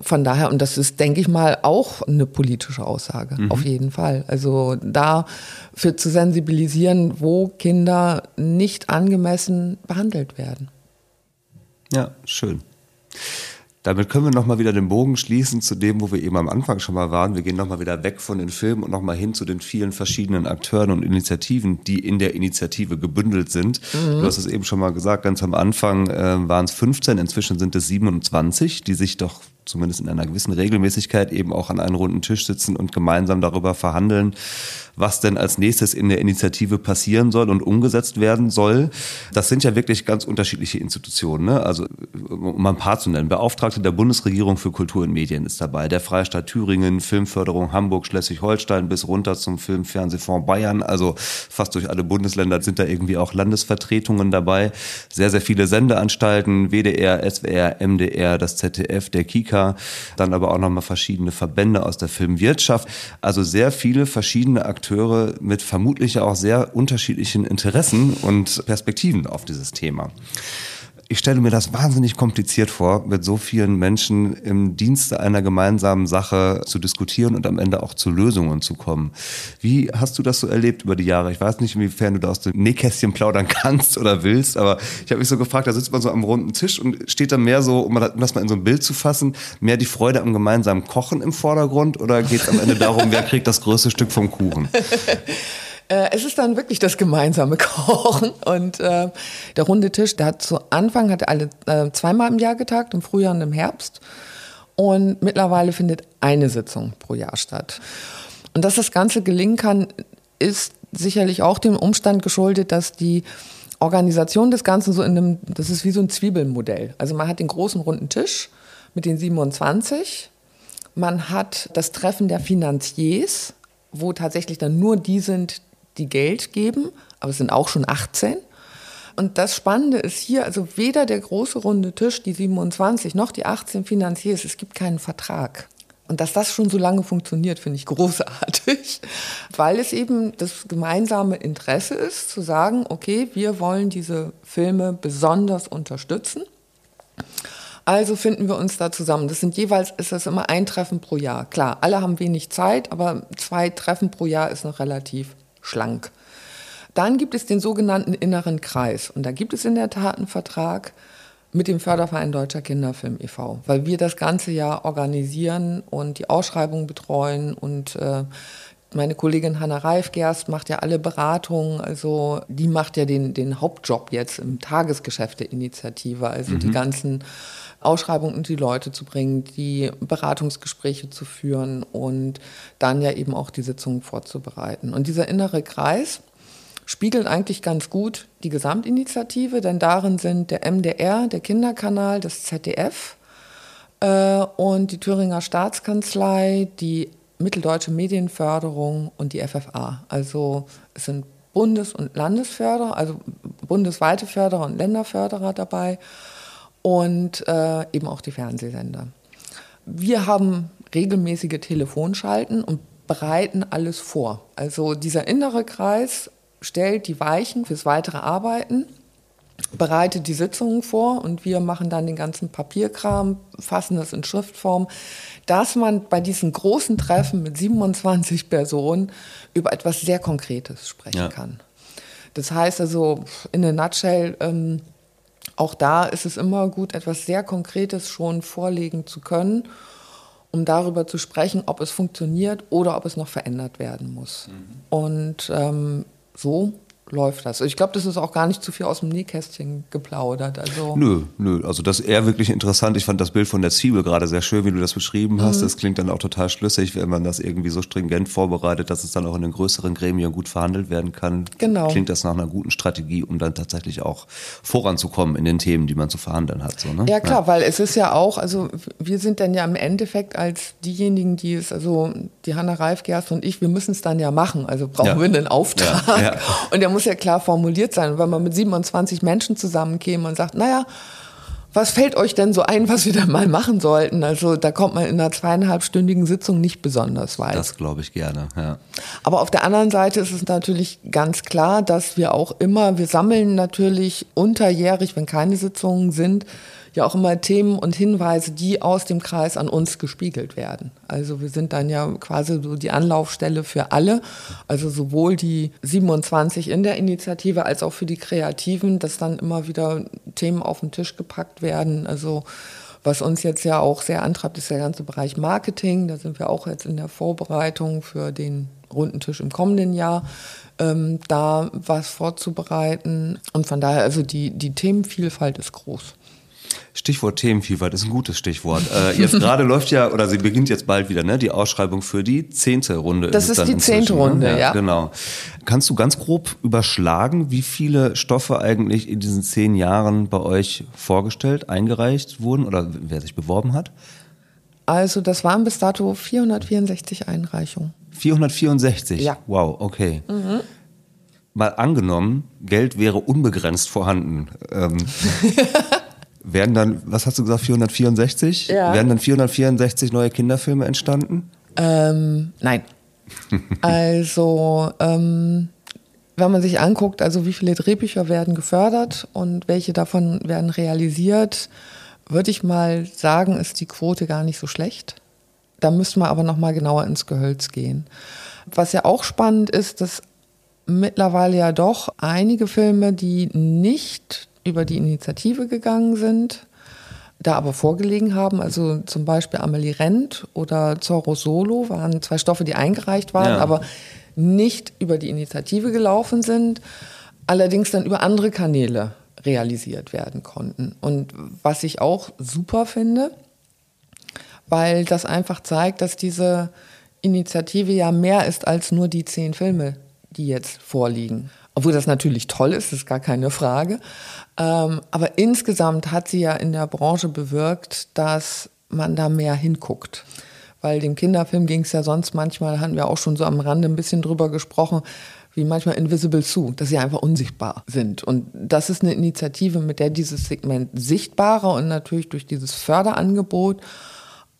Von daher, und das ist, denke ich mal, auch eine politische Aussage, mhm. auf jeden Fall. Also dafür zu sensibilisieren, wo Kinder nicht angemessen behandelt werden. Ja, schön. Damit können wir nochmal wieder den Bogen schließen zu dem, wo wir eben am Anfang schon mal waren. Wir gehen nochmal wieder weg von den Filmen und nochmal hin zu den vielen verschiedenen Akteuren und Initiativen, die in der Initiative gebündelt sind. Mhm. Du hast es eben schon mal gesagt, ganz am Anfang äh, waren es 15, inzwischen sind es 27, die sich doch zumindest in einer gewissen Regelmäßigkeit eben auch an einem runden Tisch sitzen und gemeinsam darüber verhandeln, was denn als nächstes in der Initiative passieren soll und umgesetzt werden soll. Das sind ja wirklich ganz unterschiedliche Institutionen. Ne? Also um mal ein paar zu nennen. Beauftragte der Bundesregierung für Kultur und Medien ist dabei, der Freistaat Thüringen, Filmförderung Hamburg, Schleswig-Holstein bis runter zum Filmfernsehfonds Bayern. Also fast durch alle Bundesländer sind da irgendwie auch Landesvertretungen dabei. Sehr, sehr viele Sendeanstalten, WDR, SWR, MDR, das ZDF, der Kika, dann aber auch nochmal verschiedene Verbände aus der Filmwirtschaft. Also sehr viele verschiedene Akteure mit vermutlich auch sehr unterschiedlichen Interessen und Perspektiven auf dieses Thema ich stelle mir das wahnsinnig kompliziert vor, mit so vielen Menschen im Dienste einer gemeinsamen Sache zu diskutieren und am Ende auch zu Lösungen zu kommen. Wie hast du das so erlebt über die Jahre? Ich weiß nicht, inwiefern du da aus dem Nähkästchen plaudern kannst oder willst, aber ich habe mich so gefragt, da sitzt man so am runden Tisch und steht da mehr so, um das mal in so ein Bild zu fassen, mehr die Freude am gemeinsamen Kochen im Vordergrund oder geht es am Ende darum, wer kriegt das größte Stück vom Kuchen? Äh, es ist dann wirklich das gemeinsame Kochen und äh, der runde Tisch, der hat zu Anfang hat alle äh, zweimal im Jahr getagt, im Frühjahr und im Herbst. Und mittlerweile findet eine Sitzung pro Jahr statt. Und dass das Ganze gelingen kann, ist sicherlich auch dem Umstand geschuldet, dass die Organisation des Ganzen so in einem, das ist wie so ein Zwiebelmodell. Also man hat den großen runden Tisch mit den 27. Man hat das Treffen der Finanziers, wo tatsächlich dann nur die sind, die Geld geben, aber es sind auch schon 18. Und das Spannende ist hier, also weder der große runde Tisch, die 27, noch die 18 Finanziers, es gibt keinen Vertrag. Und dass das schon so lange funktioniert, finde ich großartig, weil es eben das gemeinsame Interesse ist, zu sagen, okay, wir wollen diese Filme besonders unterstützen. Also finden wir uns da zusammen. Das sind jeweils, ist das immer ein Treffen pro Jahr. Klar, alle haben wenig Zeit, aber zwei Treffen pro Jahr ist noch relativ schlank. Dann gibt es den sogenannten inneren Kreis. Und da gibt es in der Tat einen Vertrag mit dem Förderverein Deutscher Kinderfilm e.V., weil wir das ganze Jahr organisieren und die Ausschreibung betreuen und äh, meine Kollegin Hanna Reifgerst macht ja alle Beratungen, also die macht ja den, den Hauptjob jetzt im Tagesgeschäft der Initiative, also mhm. die ganzen Ausschreibungen und die Leute zu bringen, die Beratungsgespräche zu führen und dann ja eben auch die Sitzungen vorzubereiten. Und dieser innere Kreis, spiegelt eigentlich ganz gut die Gesamtinitiative, denn darin sind der MDR, der Kinderkanal, das ZDF äh, und die Thüringer Staatskanzlei, die Mitteldeutsche Medienförderung und die FFA. Also es sind Bundes- und Landesförderer, also bundesweite Förderer und Länderförderer dabei und äh, eben auch die Fernsehsender. Wir haben regelmäßige Telefonschalten und bereiten alles vor. Also dieser innere Kreis stellt die Weichen fürs weitere Arbeiten, bereitet die Sitzungen vor und wir machen dann den ganzen Papierkram, fassen das in Schriftform, dass man bei diesen großen Treffen mit 27 Personen über etwas sehr Konkretes sprechen ja. kann. Das heißt also, in a nutshell, ähm, auch da ist es immer gut, etwas sehr Konkretes schon vorlegen zu können, um darüber zu sprechen, ob es funktioniert oder ob es noch verändert werden muss. Mhm. Und ähm, so läuft das. Ich glaube, das ist auch gar nicht zu viel aus dem Nähkästchen geplaudert. Also nö, nö. Also das ist eher wirklich interessant. Ich fand das Bild von der Zwiebel gerade sehr schön, wie du das beschrieben hast. Mhm. Das klingt dann auch total schlüssig, wenn man das irgendwie so stringent vorbereitet, dass es dann auch in den größeren Gremien gut verhandelt werden kann. Genau. Klingt das nach einer guten Strategie, um dann tatsächlich auch voranzukommen in den Themen, die man zu verhandeln hat. So, ne? Ja klar, ja. weil es ist ja auch, also wir sind dann ja im Endeffekt als diejenigen, die es, also die Hanna Reifgerst und ich, wir müssen es dann ja machen. Also brauchen ja. wir einen Auftrag. Ja. Und der muss ja klar formuliert sein. wenn man mit 27 Menschen zusammenkäme und sagt, naja, was fällt euch denn so ein, was wir da mal machen sollten? Also da kommt man in einer zweieinhalbstündigen Sitzung nicht besonders weit. Das glaube ich gerne, ja. Aber auf der anderen Seite ist es natürlich ganz klar, dass wir auch immer, wir sammeln natürlich unterjährig, wenn keine Sitzungen sind, ja auch immer Themen und Hinweise, die aus dem Kreis an uns gespiegelt werden. Also wir sind dann ja quasi so die Anlaufstelle für alle, also sowohl die 27 in der Initiative als auch für die Kreativen, dass dann immer wieder Themen auf den Tisch gepackt werden. Also was uns jetzt ja auch sehr antreibt, ist der ganze Bereich Marketing. Da sind wir auch jetzt in der Vorbereitung für den runden Tisch im kommenden Jahr, ähm, da was vorzubereiten. Und von daher, also die, die Themenvielfalt ist groß. Stichwort Themenvielfalt ist ein gutes Stichwort. Äh, jetzt gerade läuft ja, oder sie beginnt jetzt bald wieder, ne, die Ausschreibung für die zehnte Runde. Das ist, ist die zehnte ne? Runde, ja, ja. Genau. Kannst du ganz grob überschlagen, wie viele Stoffe eigentlich in diesen zehn Jahren bei euch vorgestellt, eingereicht wurden oder wer sich beworben hat? Also das waren bis dato 464 Einreichungen. 464? Ja. Wow, okay. Mhm. Mal angenommen, Geld wäre unbegrenzt vorhanden. Ähm, Werden dann, was hast du gesagt, 464? Ja. Werden dann 464 neue Kinderfilme entstanden? Ähm, nein. also, ähm, wenn man sich anguckt, also wie viele Drehbücher werden gefördert und welche davon werden realisiert, würde ich mal sagen, ist die Quote gar nicht so schlecht. Da müssten wir aber noch mal genauer ins Gehölz gehen. Was ja auch spannend ist, dass mittlerweile ja doch einige Filme, die nicht über die Initiative gegangen sind, da aber vorgelegen haben. Also zum Beispiel Amelie Rent oder Zorro Solo waren zwei Stoffe, die eingereicht waren, ja. aber nicht über die Initiative gelaufen sind, allerdings dann über andere Kanäle realisiert werden konnten. Und was ich auch super finde, weil das einfach zeigt, dass diese Initiative ja mehr ist als nur die zehn Filme, die jetzt vorliegen. Obwohl das natürlich toll ist, ist gar keine Frage. Ähm, aber insgesamt hat sie ja in der Branche bewirkt, dass man da mehr hinguckt. Weil dem Kinderfilm ging es ja sonst manchmal, hatten wir auch schon so am Rande ein bisschen drüber gesprochen, wie manchmal Invisible Sue, dass sie einfach unsichtbar sind. Und das ist eine Initiative, mit der dieses Segment sichtbarer und natürlich durch dieses Förderangebot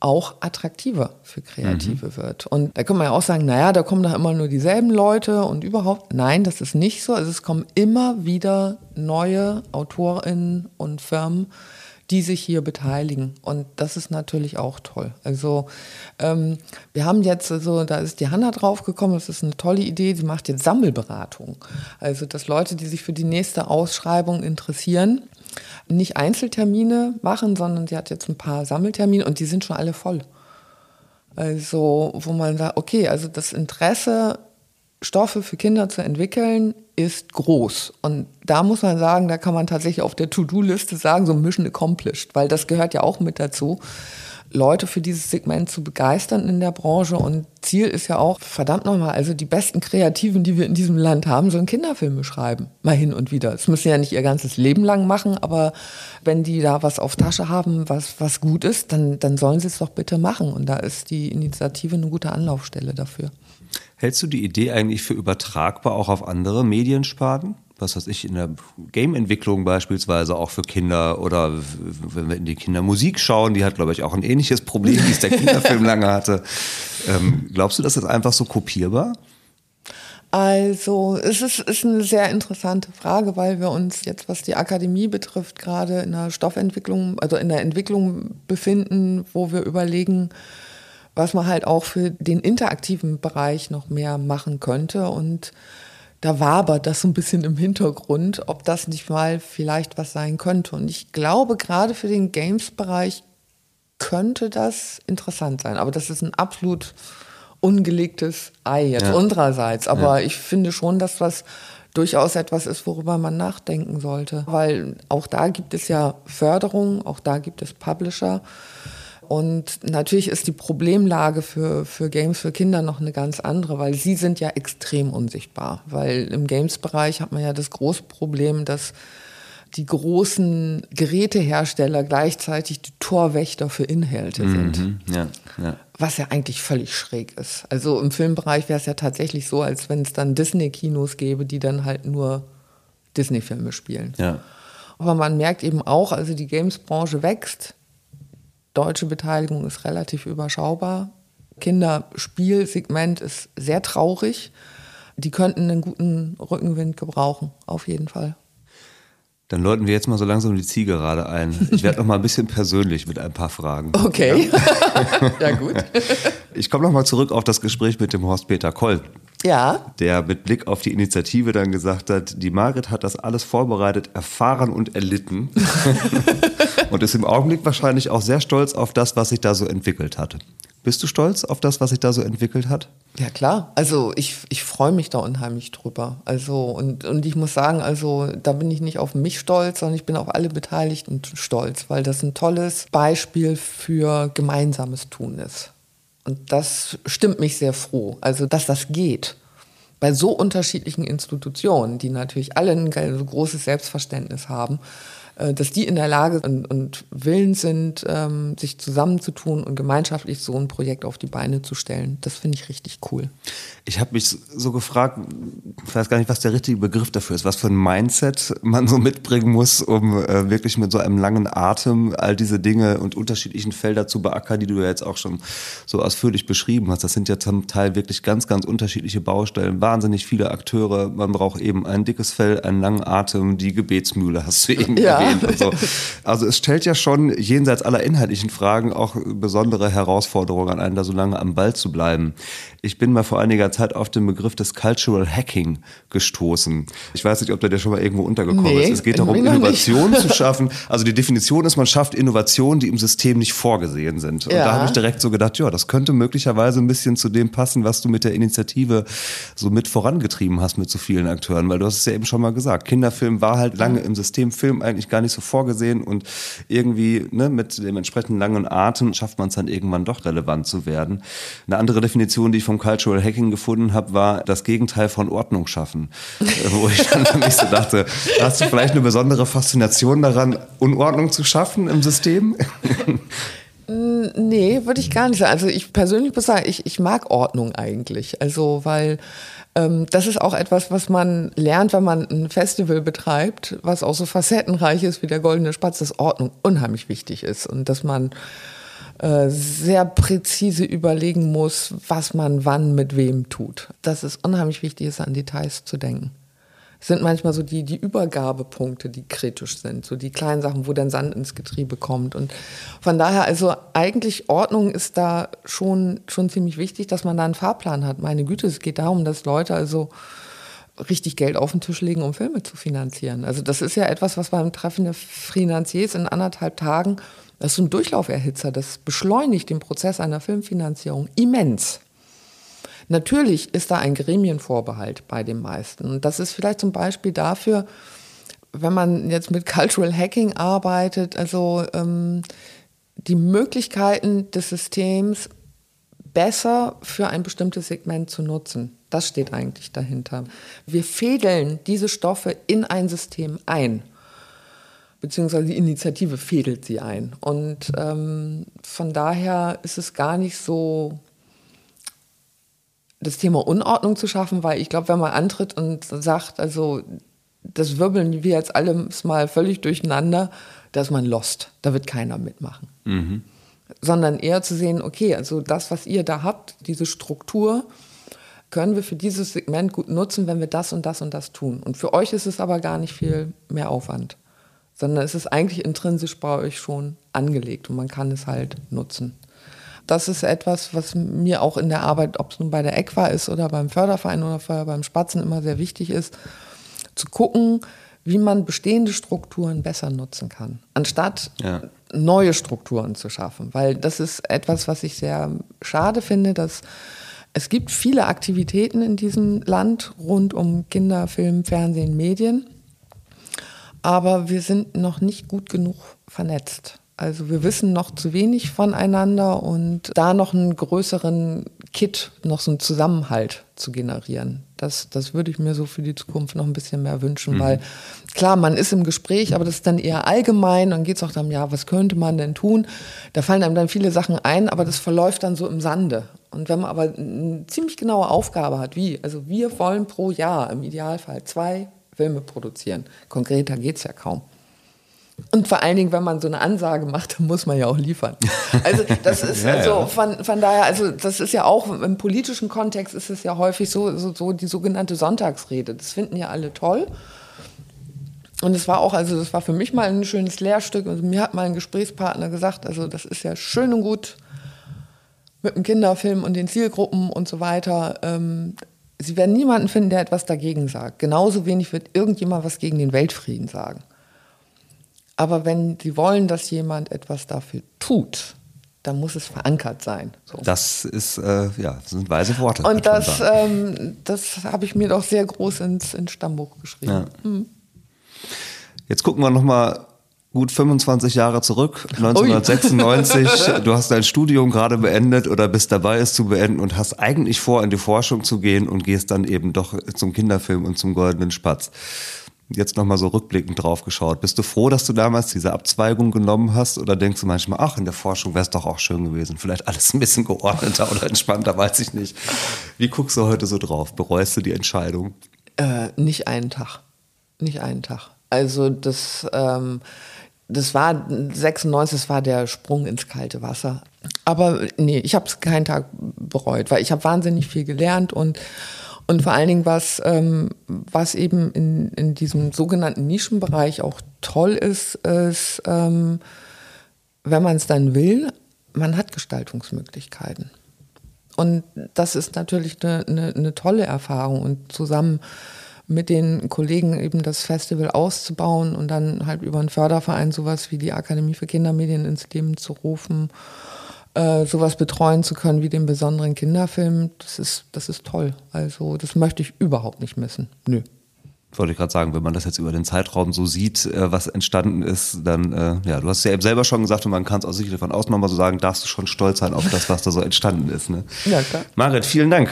auch attraktiver für Kreative mhm. wird. Und da kann man ja auch sagen, naja, da kommen doch immer nur dieselben Leute und überhaupt. Nein, das ist nicht so. Also es kommen immer wieder neue AutorInnen und Firmen, die sich hier beteiligen. Und das ist natürlich auch toll. Also ähm, wir haben jetzt, also da ist die Hanna draufgekommen, das ist eine tolle Idee, sie macht jetzt Sammelberatung. Also dass Leute, die sich für die nächste Ausschreibung interessieren, nicht Einzeltermine machen, sondern sie hat jetzt ein paar Sammeltermine und die sind schon alle voll. Also, wo man sagt, okay, also das Interesse, Stoffe für Kinder zu entwickeln, ist groß. Und da muss man sagen, da kann man tatsächlich auf der To-Do-Liste sagen, so Mission accomplished, weil das gehört ja auch mit dazu. Leute für dieses Segment zu begeistern in der Branche. Und Ziel ist ja auch, verdammt nochmal, also die besten Kreativen, die wir in diesem Land haben, sollen Kinderfilme schreiben. Mal hin und wieder. Das müssen sie ja nicht ihr ganzes Leben lang machen, aber wenn die da was auf Tasche haben, was, was gut ist, dann, dann sollen sie es doch bitte machen. Und da ist die Initiative eine gute Anlaufstelle dafür. Hältst du die Idee eigentlich für übertragbar auch auf andere Mediensparten? Was weiß ich, in der Game-Entwicklung beispielsweise auch für Kinder oder wenn wir in die Kindermusik schauen, die hat, glaube ich, auch ein ähnliches Problem, wie es der Kinderfilm lange hatte. Ähm, glaubst du, das ist einfach so kopierbar? Also es ist, ist eine sehr interessante Frage, weil wir uns jetzt, was die Akademie betrifft, gerade in der Stoffentwicklung, also in der Entwicklung befinden, wo wir überlegen, was man halt auch für den interaktiven Bereich noch mehr machen könnte. Und da wabert das so ein bisschen im Hintergrund, ob das nicht mal vielleicht was sein könnte. Und ich glaube, gerade für den Games-Bereich könnte das interessant sein. Aber das ist ein absolut ungelegtes Ei jetzt ja. unsererseits. Aber ja. ich finde schon, dass das durchaus etwas ist, worüber man nachdenken sollte. Weil auch da gibt es ja Förderung, auch da gibt es Publisher. Und natürlich ist die Problemlage für, für Games für Kinder noch eine ganz andere, weil sie sind ja extrem unsichtbar. Weil im Games-Bereich hat man ja das große Problem, dass die großen Gerätehersteller gleichzeitig die Torwächter für Inhalte sind. Mhm, ja, ja. Was ja eigentlich völlig schräg ist. Also im Filmbereich wäre es ja tatsächlich so, als wenn es dann Disney-Kinos gäbe, die dann halt nur Disney-Filme spielen. Ja. Aber man merkt eben auch, also die Games-Branche wächst deutsche Beteiligung ist relativ überschaubar. Kinderspielsegment ist sehr traurig. Die könnten einen guten Rückenwind gebrauchen, auf jeden Fall. Dann läuten wir jetzt mal so langsam die Zielgerade ein. Ich werde noch mal ein bisschen persönlich mit ein paar Fragen. Okay. Ja, ja gut. Ich komme noch mal zurück auf das Gespräch mit dem Horst-Peter Koll. Ja. Der mit Blick auf die Initiative dann gesagt hat, die Margret hat das alles vorbereitet, erfahren und erlitten. und ist im Augenblick wahrscheinlich auch sehr stolz auf das, was sich da so entwickelt hat. Bist du stolz auf das, was sich da so entwickelt hat? Ja klar, also ich, ich freue mich da unheimlich drüber. Also und, und ich muss sagen, also da bin ich nicht auf mich stolz, sondern ich bin auf alle Beteiligten stolz, weil das ein tolles Beispiel für gemeinsames Tun ist. Und das stimmt mich sehr froh, also dass das geht. Bei so unterschiedlichen Institutionen, die natürlich alle ein großes Selbstverständnis haben, dass die in der Lage und, und willens sind, ähm, sich zusammenzutun und gemeinschaftlich so ein Projekt auf die Beine zu stellen. Das finde ich richtig cool. Ich habe mich so gefragt, ich weiß gar nicht, was der richtige Begriff dafür ist, was für ein Mindset man so mitbringen muss, um äh, wirklich mit so einem langen Atem all diese Dinge und unterschiedlichen Felder zu beackern, die du ja jetzt auch schon so ausführlich beschrieben hast. Das sind ja zum Teil wirklich ganz, ganz unterschiedliche Baustellen, wahnsinnig viele Akteure. Man braucht eben ein dickes Fell, einen langen Atem, die Gebetsmühle hast du eben ja erwähnt und so. Also es stellt ja schon jenseits aller inhaltlichen Fragen auch besondere Herausforderungen an einen, da so lange am Ball zu bleiben. Ich bin mal vor einiger Zeit auf den Begriff des Cultural Hacking gestoßen. Ich weiß nicht, ob der dir schon mal irgendwo untergekommen nee, ist. Es geht darum, Innovationen zu schaffen. Also die Definition ist, man schafft Innovationen, die im System nicht vorgesehen sind. Und ja. da habe ich direkt so gedacht, ja, das könnte möglicherweise ein bisschen zu dem passen, was du mit der Initiative so mit vorangetrieben hast mit so vielen Akteuren. Weil du hast es ja eben schon mal gesagt, Kinderfilm war halt lange im System, Film eigentlich gar nicht so vorgesehen und irgendwie ne, mit dem entsprechenden langen Atem schafft man es dann irgendwann doch relevant zu werden. Eine andere Definition, die ich vom Cultural Hacking gefunden habe, war das Gegenteil von Ordnung schaffen. Wo ich dann mich so dachte, hast du vielleicht eine besondere Faszination daran, Unordnung zu schaffen im System? Nee, würde ich gar nicht sagen. Also ich persönlich muss sagen, ich, ich mag Ordnung eigentlich. Also weil ähm, das ist auch etwas, was man lernt, wenn man ein Festival betreibt, was auch so facettenreich ist wie der Goldene Spatz, dass Ordnung unheimlich wichtig ist und dass man äh, sehr präzise überlegen muss, was man wann mit wem tut. Dass es unheimlich wichtig ist, an Details zu denken sind manchmal so die, die Übergabepunkte, die kritisch sind, so die kleinen Sachen, wo dann Sand ins Getriebe kommt. Und von daher, also eigentlich Ordnung ist da schon, schon ziemlich wichtig, dass man da einen Fahrplan hat. Meine Güte, es geht darum, dass Leute also richtig Geld auf den Tisch legen, um Filme zu finanzieren. Also das ist ja etwas, was beim Treffen der Finanziers in anderthalb Tagen, das ist ein Durchlauferhitzer, das beschleunigt den Prozess einer Filmfinanzierung immens. Natürlich ist da ein Gremienvorbehalt bei den meisten. Und das ist vielleicht zum Beispiel dafür, wenn man jetzt mit Cultural Hacking arbeitet, also ähm, die Möglichkeiten des Systems besser für ein bestimmtes Segment zu nutzen. Das steht eigentlich dahinter. Wir fädeln diese Stoffe in ein System ein, beziehungsweise die Initiative fädelt sie ein. Und ähm, von daher ist es gar nicht so das Thema Unordnung zu schaffen, weil ich glaube, wenn man antritt und sagt, also das wirbeln wir jetzt alles mal völlig durcheinander, da ist man lost. Da wird keiner mitmachen. Mhm. Sondern eher zu sehen, okay, also das, was ihr da habt, diese Struktur, können wir für dieses Segment gut nutzen, wenn wir das und das und das tun. Und für euch ist es aber gar nicht viel mehr Aufwand, sondern es ist eigentlich intrinsisch bei euch schon angelegt und man kann es halt nutzen. Das ist etwas, was mir auch in der Arbeit, ob es nun bei der EQUA ist oder beim Förderverein oder beim Spatzen immer sehr wichtig ist, zu gucken, wie man bestehende Strukturen besser nutzen kann, anstatt ja. neue Strukturen zu schaffen. Weil das ist etwas, was ich sehr schade finde, dass es gibt viele Aktivitäten in diesem Land rund um Kinder, Film, Fernsehen, Medien, aber wir sind noch nicht gut genug vernetzt. Also wir wissen noch zu wenig voneinander und da noch einen größeren Kit, noch so einen Zusammenhalt zu generieren. Das, das würde ich mir so für die Zukunft noch ein bisschen mehr wünschen, mhm. weil klar, man ist im Gespräch, aber das ist dann eher allgemein. Dann geht es auch darum, ja, was könnte man denn tun? Da fallen einem dann viele Sachen ein, aber das verläuft dann so im Sande. Und wenn man aber eine ziemlich genaue Aufgabe hat, wie, also wir wollen pro Jahr im Idealfall zwei Filme produzieren. Konkreter geht es ja kaum. Und vor allen Dingen, wenn man so eine Ansage macht, dann muss man ja auch liefern. Also das ist ja, also von, von daher, also das ist ja auch im politischen Kontext ist es ja häufig so, so, so die sogenannte Sonntagsrede. Das finden ja alle toll. Und es war auch, also das war für mich mal ein schönes Lehrstück. Also mir hat mal ein Gesprächspartner gesagt, also das ist ja schön und gut mit dem Kinderfilm und den Zielgruppen und so weiter. Ähm, Sie werden niemanden finden, der etwas dagegen sagt. Genauso wenig wird irgendjemand was gegen den Weltfrieden sagen. Aber wenn sie wollen, dass jemand etwas dafür tut, dann muss es verankert sein. So. Das ist, äh, ja, das sind weise Worte. Und das, ähm, das habe ich mir doch sehr groß ins, ins Stammbuch geschrieben. Ja. Mhm. Jetzt gucken wir nochmal gut 25 Jahre zurück, 1996. du hast dein Studium gerade beendet oder bist dabei, es zu beenden und hast eigentlich vor, in die Forschung zu gehen und gehst dann eben doch zum Kinderfilm und zum Goldenen Spatz jetzt nochmal so rückblickend drauf geschaut. Bist du froh, dass du damals diese Abzweigung genommen hast oder denkst du manchmal, ach, in der Forschung wäre es doch auch schön gewesen, vielleicht alles ein bisschen geordneter oder entspannter, weiß ich nicht. Wie guckst du heute so drauf? Bereust du die Entscheidung? Äh, nicht einen Tag. Nicht einen Tag. Also das, ähm, das war 96, das war der Sprung ins kalte Wasser. Aber nee, ich habe es keinen Tag bereut, weil ich habe wahnsinnig viel gelernt und und vor allen Dingen, was, ähm, was eben in, in diesem sogenannten Nischenbereich auch toll ist, ist, ähm, wenn man es dann will, man hat Gestaltungsmöglichkeiten. Und das ist natürlich eine, eine, eine tolle Erfahrung und zusammen mit den Kollegen eben das Festival auszubauen und dann halt über einen Förderverein sowas wie die Akademie für Kindermedien ins Leben zu rufen äh, sowas betreuen zu können wie den besonderen Kinderfilm, das ist, das ist toll. Also das möchte ich überhaupt nicht missen. Nö. wollte ich gerade sagen, wenn man das jetzt über den Zeitraum so sieht, äh, was entstanden ist, dann, äh, ja, du hast es ja eben selber schon gesagt und man kann es auch sicherlich von außen nochmal so sagen, darfst du schon stolz sein auf das, was da so entstanden ist. Ne? Ja, klar. Marit, vielen Dank.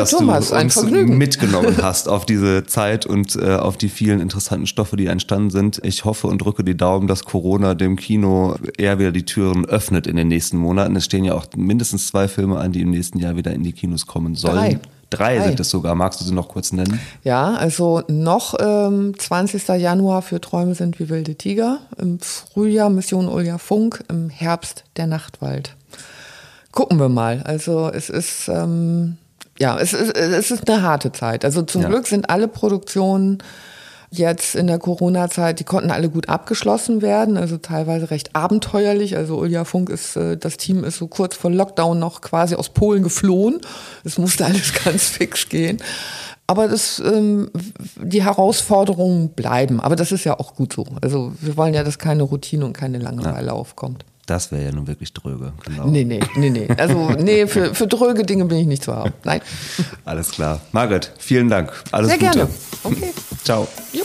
Dass Thomas, du ein uns mitgenommen hast auf diese Zeit und äh, auf die vielen interessanten Stoffe, die entstanden sind. Ich hoffe und drücke die Daumen, dass Corona dem Kino eher wieder die Türen öffnet in den nächsten Monaten. Es stehen ja auch mindestens zwei Filme an, die im nächsten Jahr wieder in die Kinos kommen sollen. Drei. Drei Drei. sind es sogar. Magst du sie noch kurz nennen? Ja, also noch ähm, 20. Januar für Träume sind wie wilde Tiger, im Frühjahr Mission Ulja Funk, im Herbst der Nachtwald. Gucken wir mal. Also es ist ähm, ja, es ist, es ist eine harte Zeit. Also zum Ja. Glück sind alle Produktionen jetzt in der Corona-Zeit, die konnten alle gut abgeschlossen werden, also teilweise recht abenteuerlich. Also Ulja Funk ist, äh, das Team ist so kurz vor Lockdown noch quasi aus Polen geflohen. Es musste alles ganz fix gehen. Aber das, ähm, die Herausforderungen bleiben. Aber das ist ja auch gut so. Also wir wollen ja, dass keine Routine und keine Langeweile aufkommt. Das wäre ja nun wirklich dröge. Genau. Nee, nee, nee, nee. Also, nee, für, für dröge Dinge bin ich nicht zu haben. Nein. Alles klar. Margret, vielen Dank. Alles Sehr Gute. Gerne. Okay. Ciao. Jo.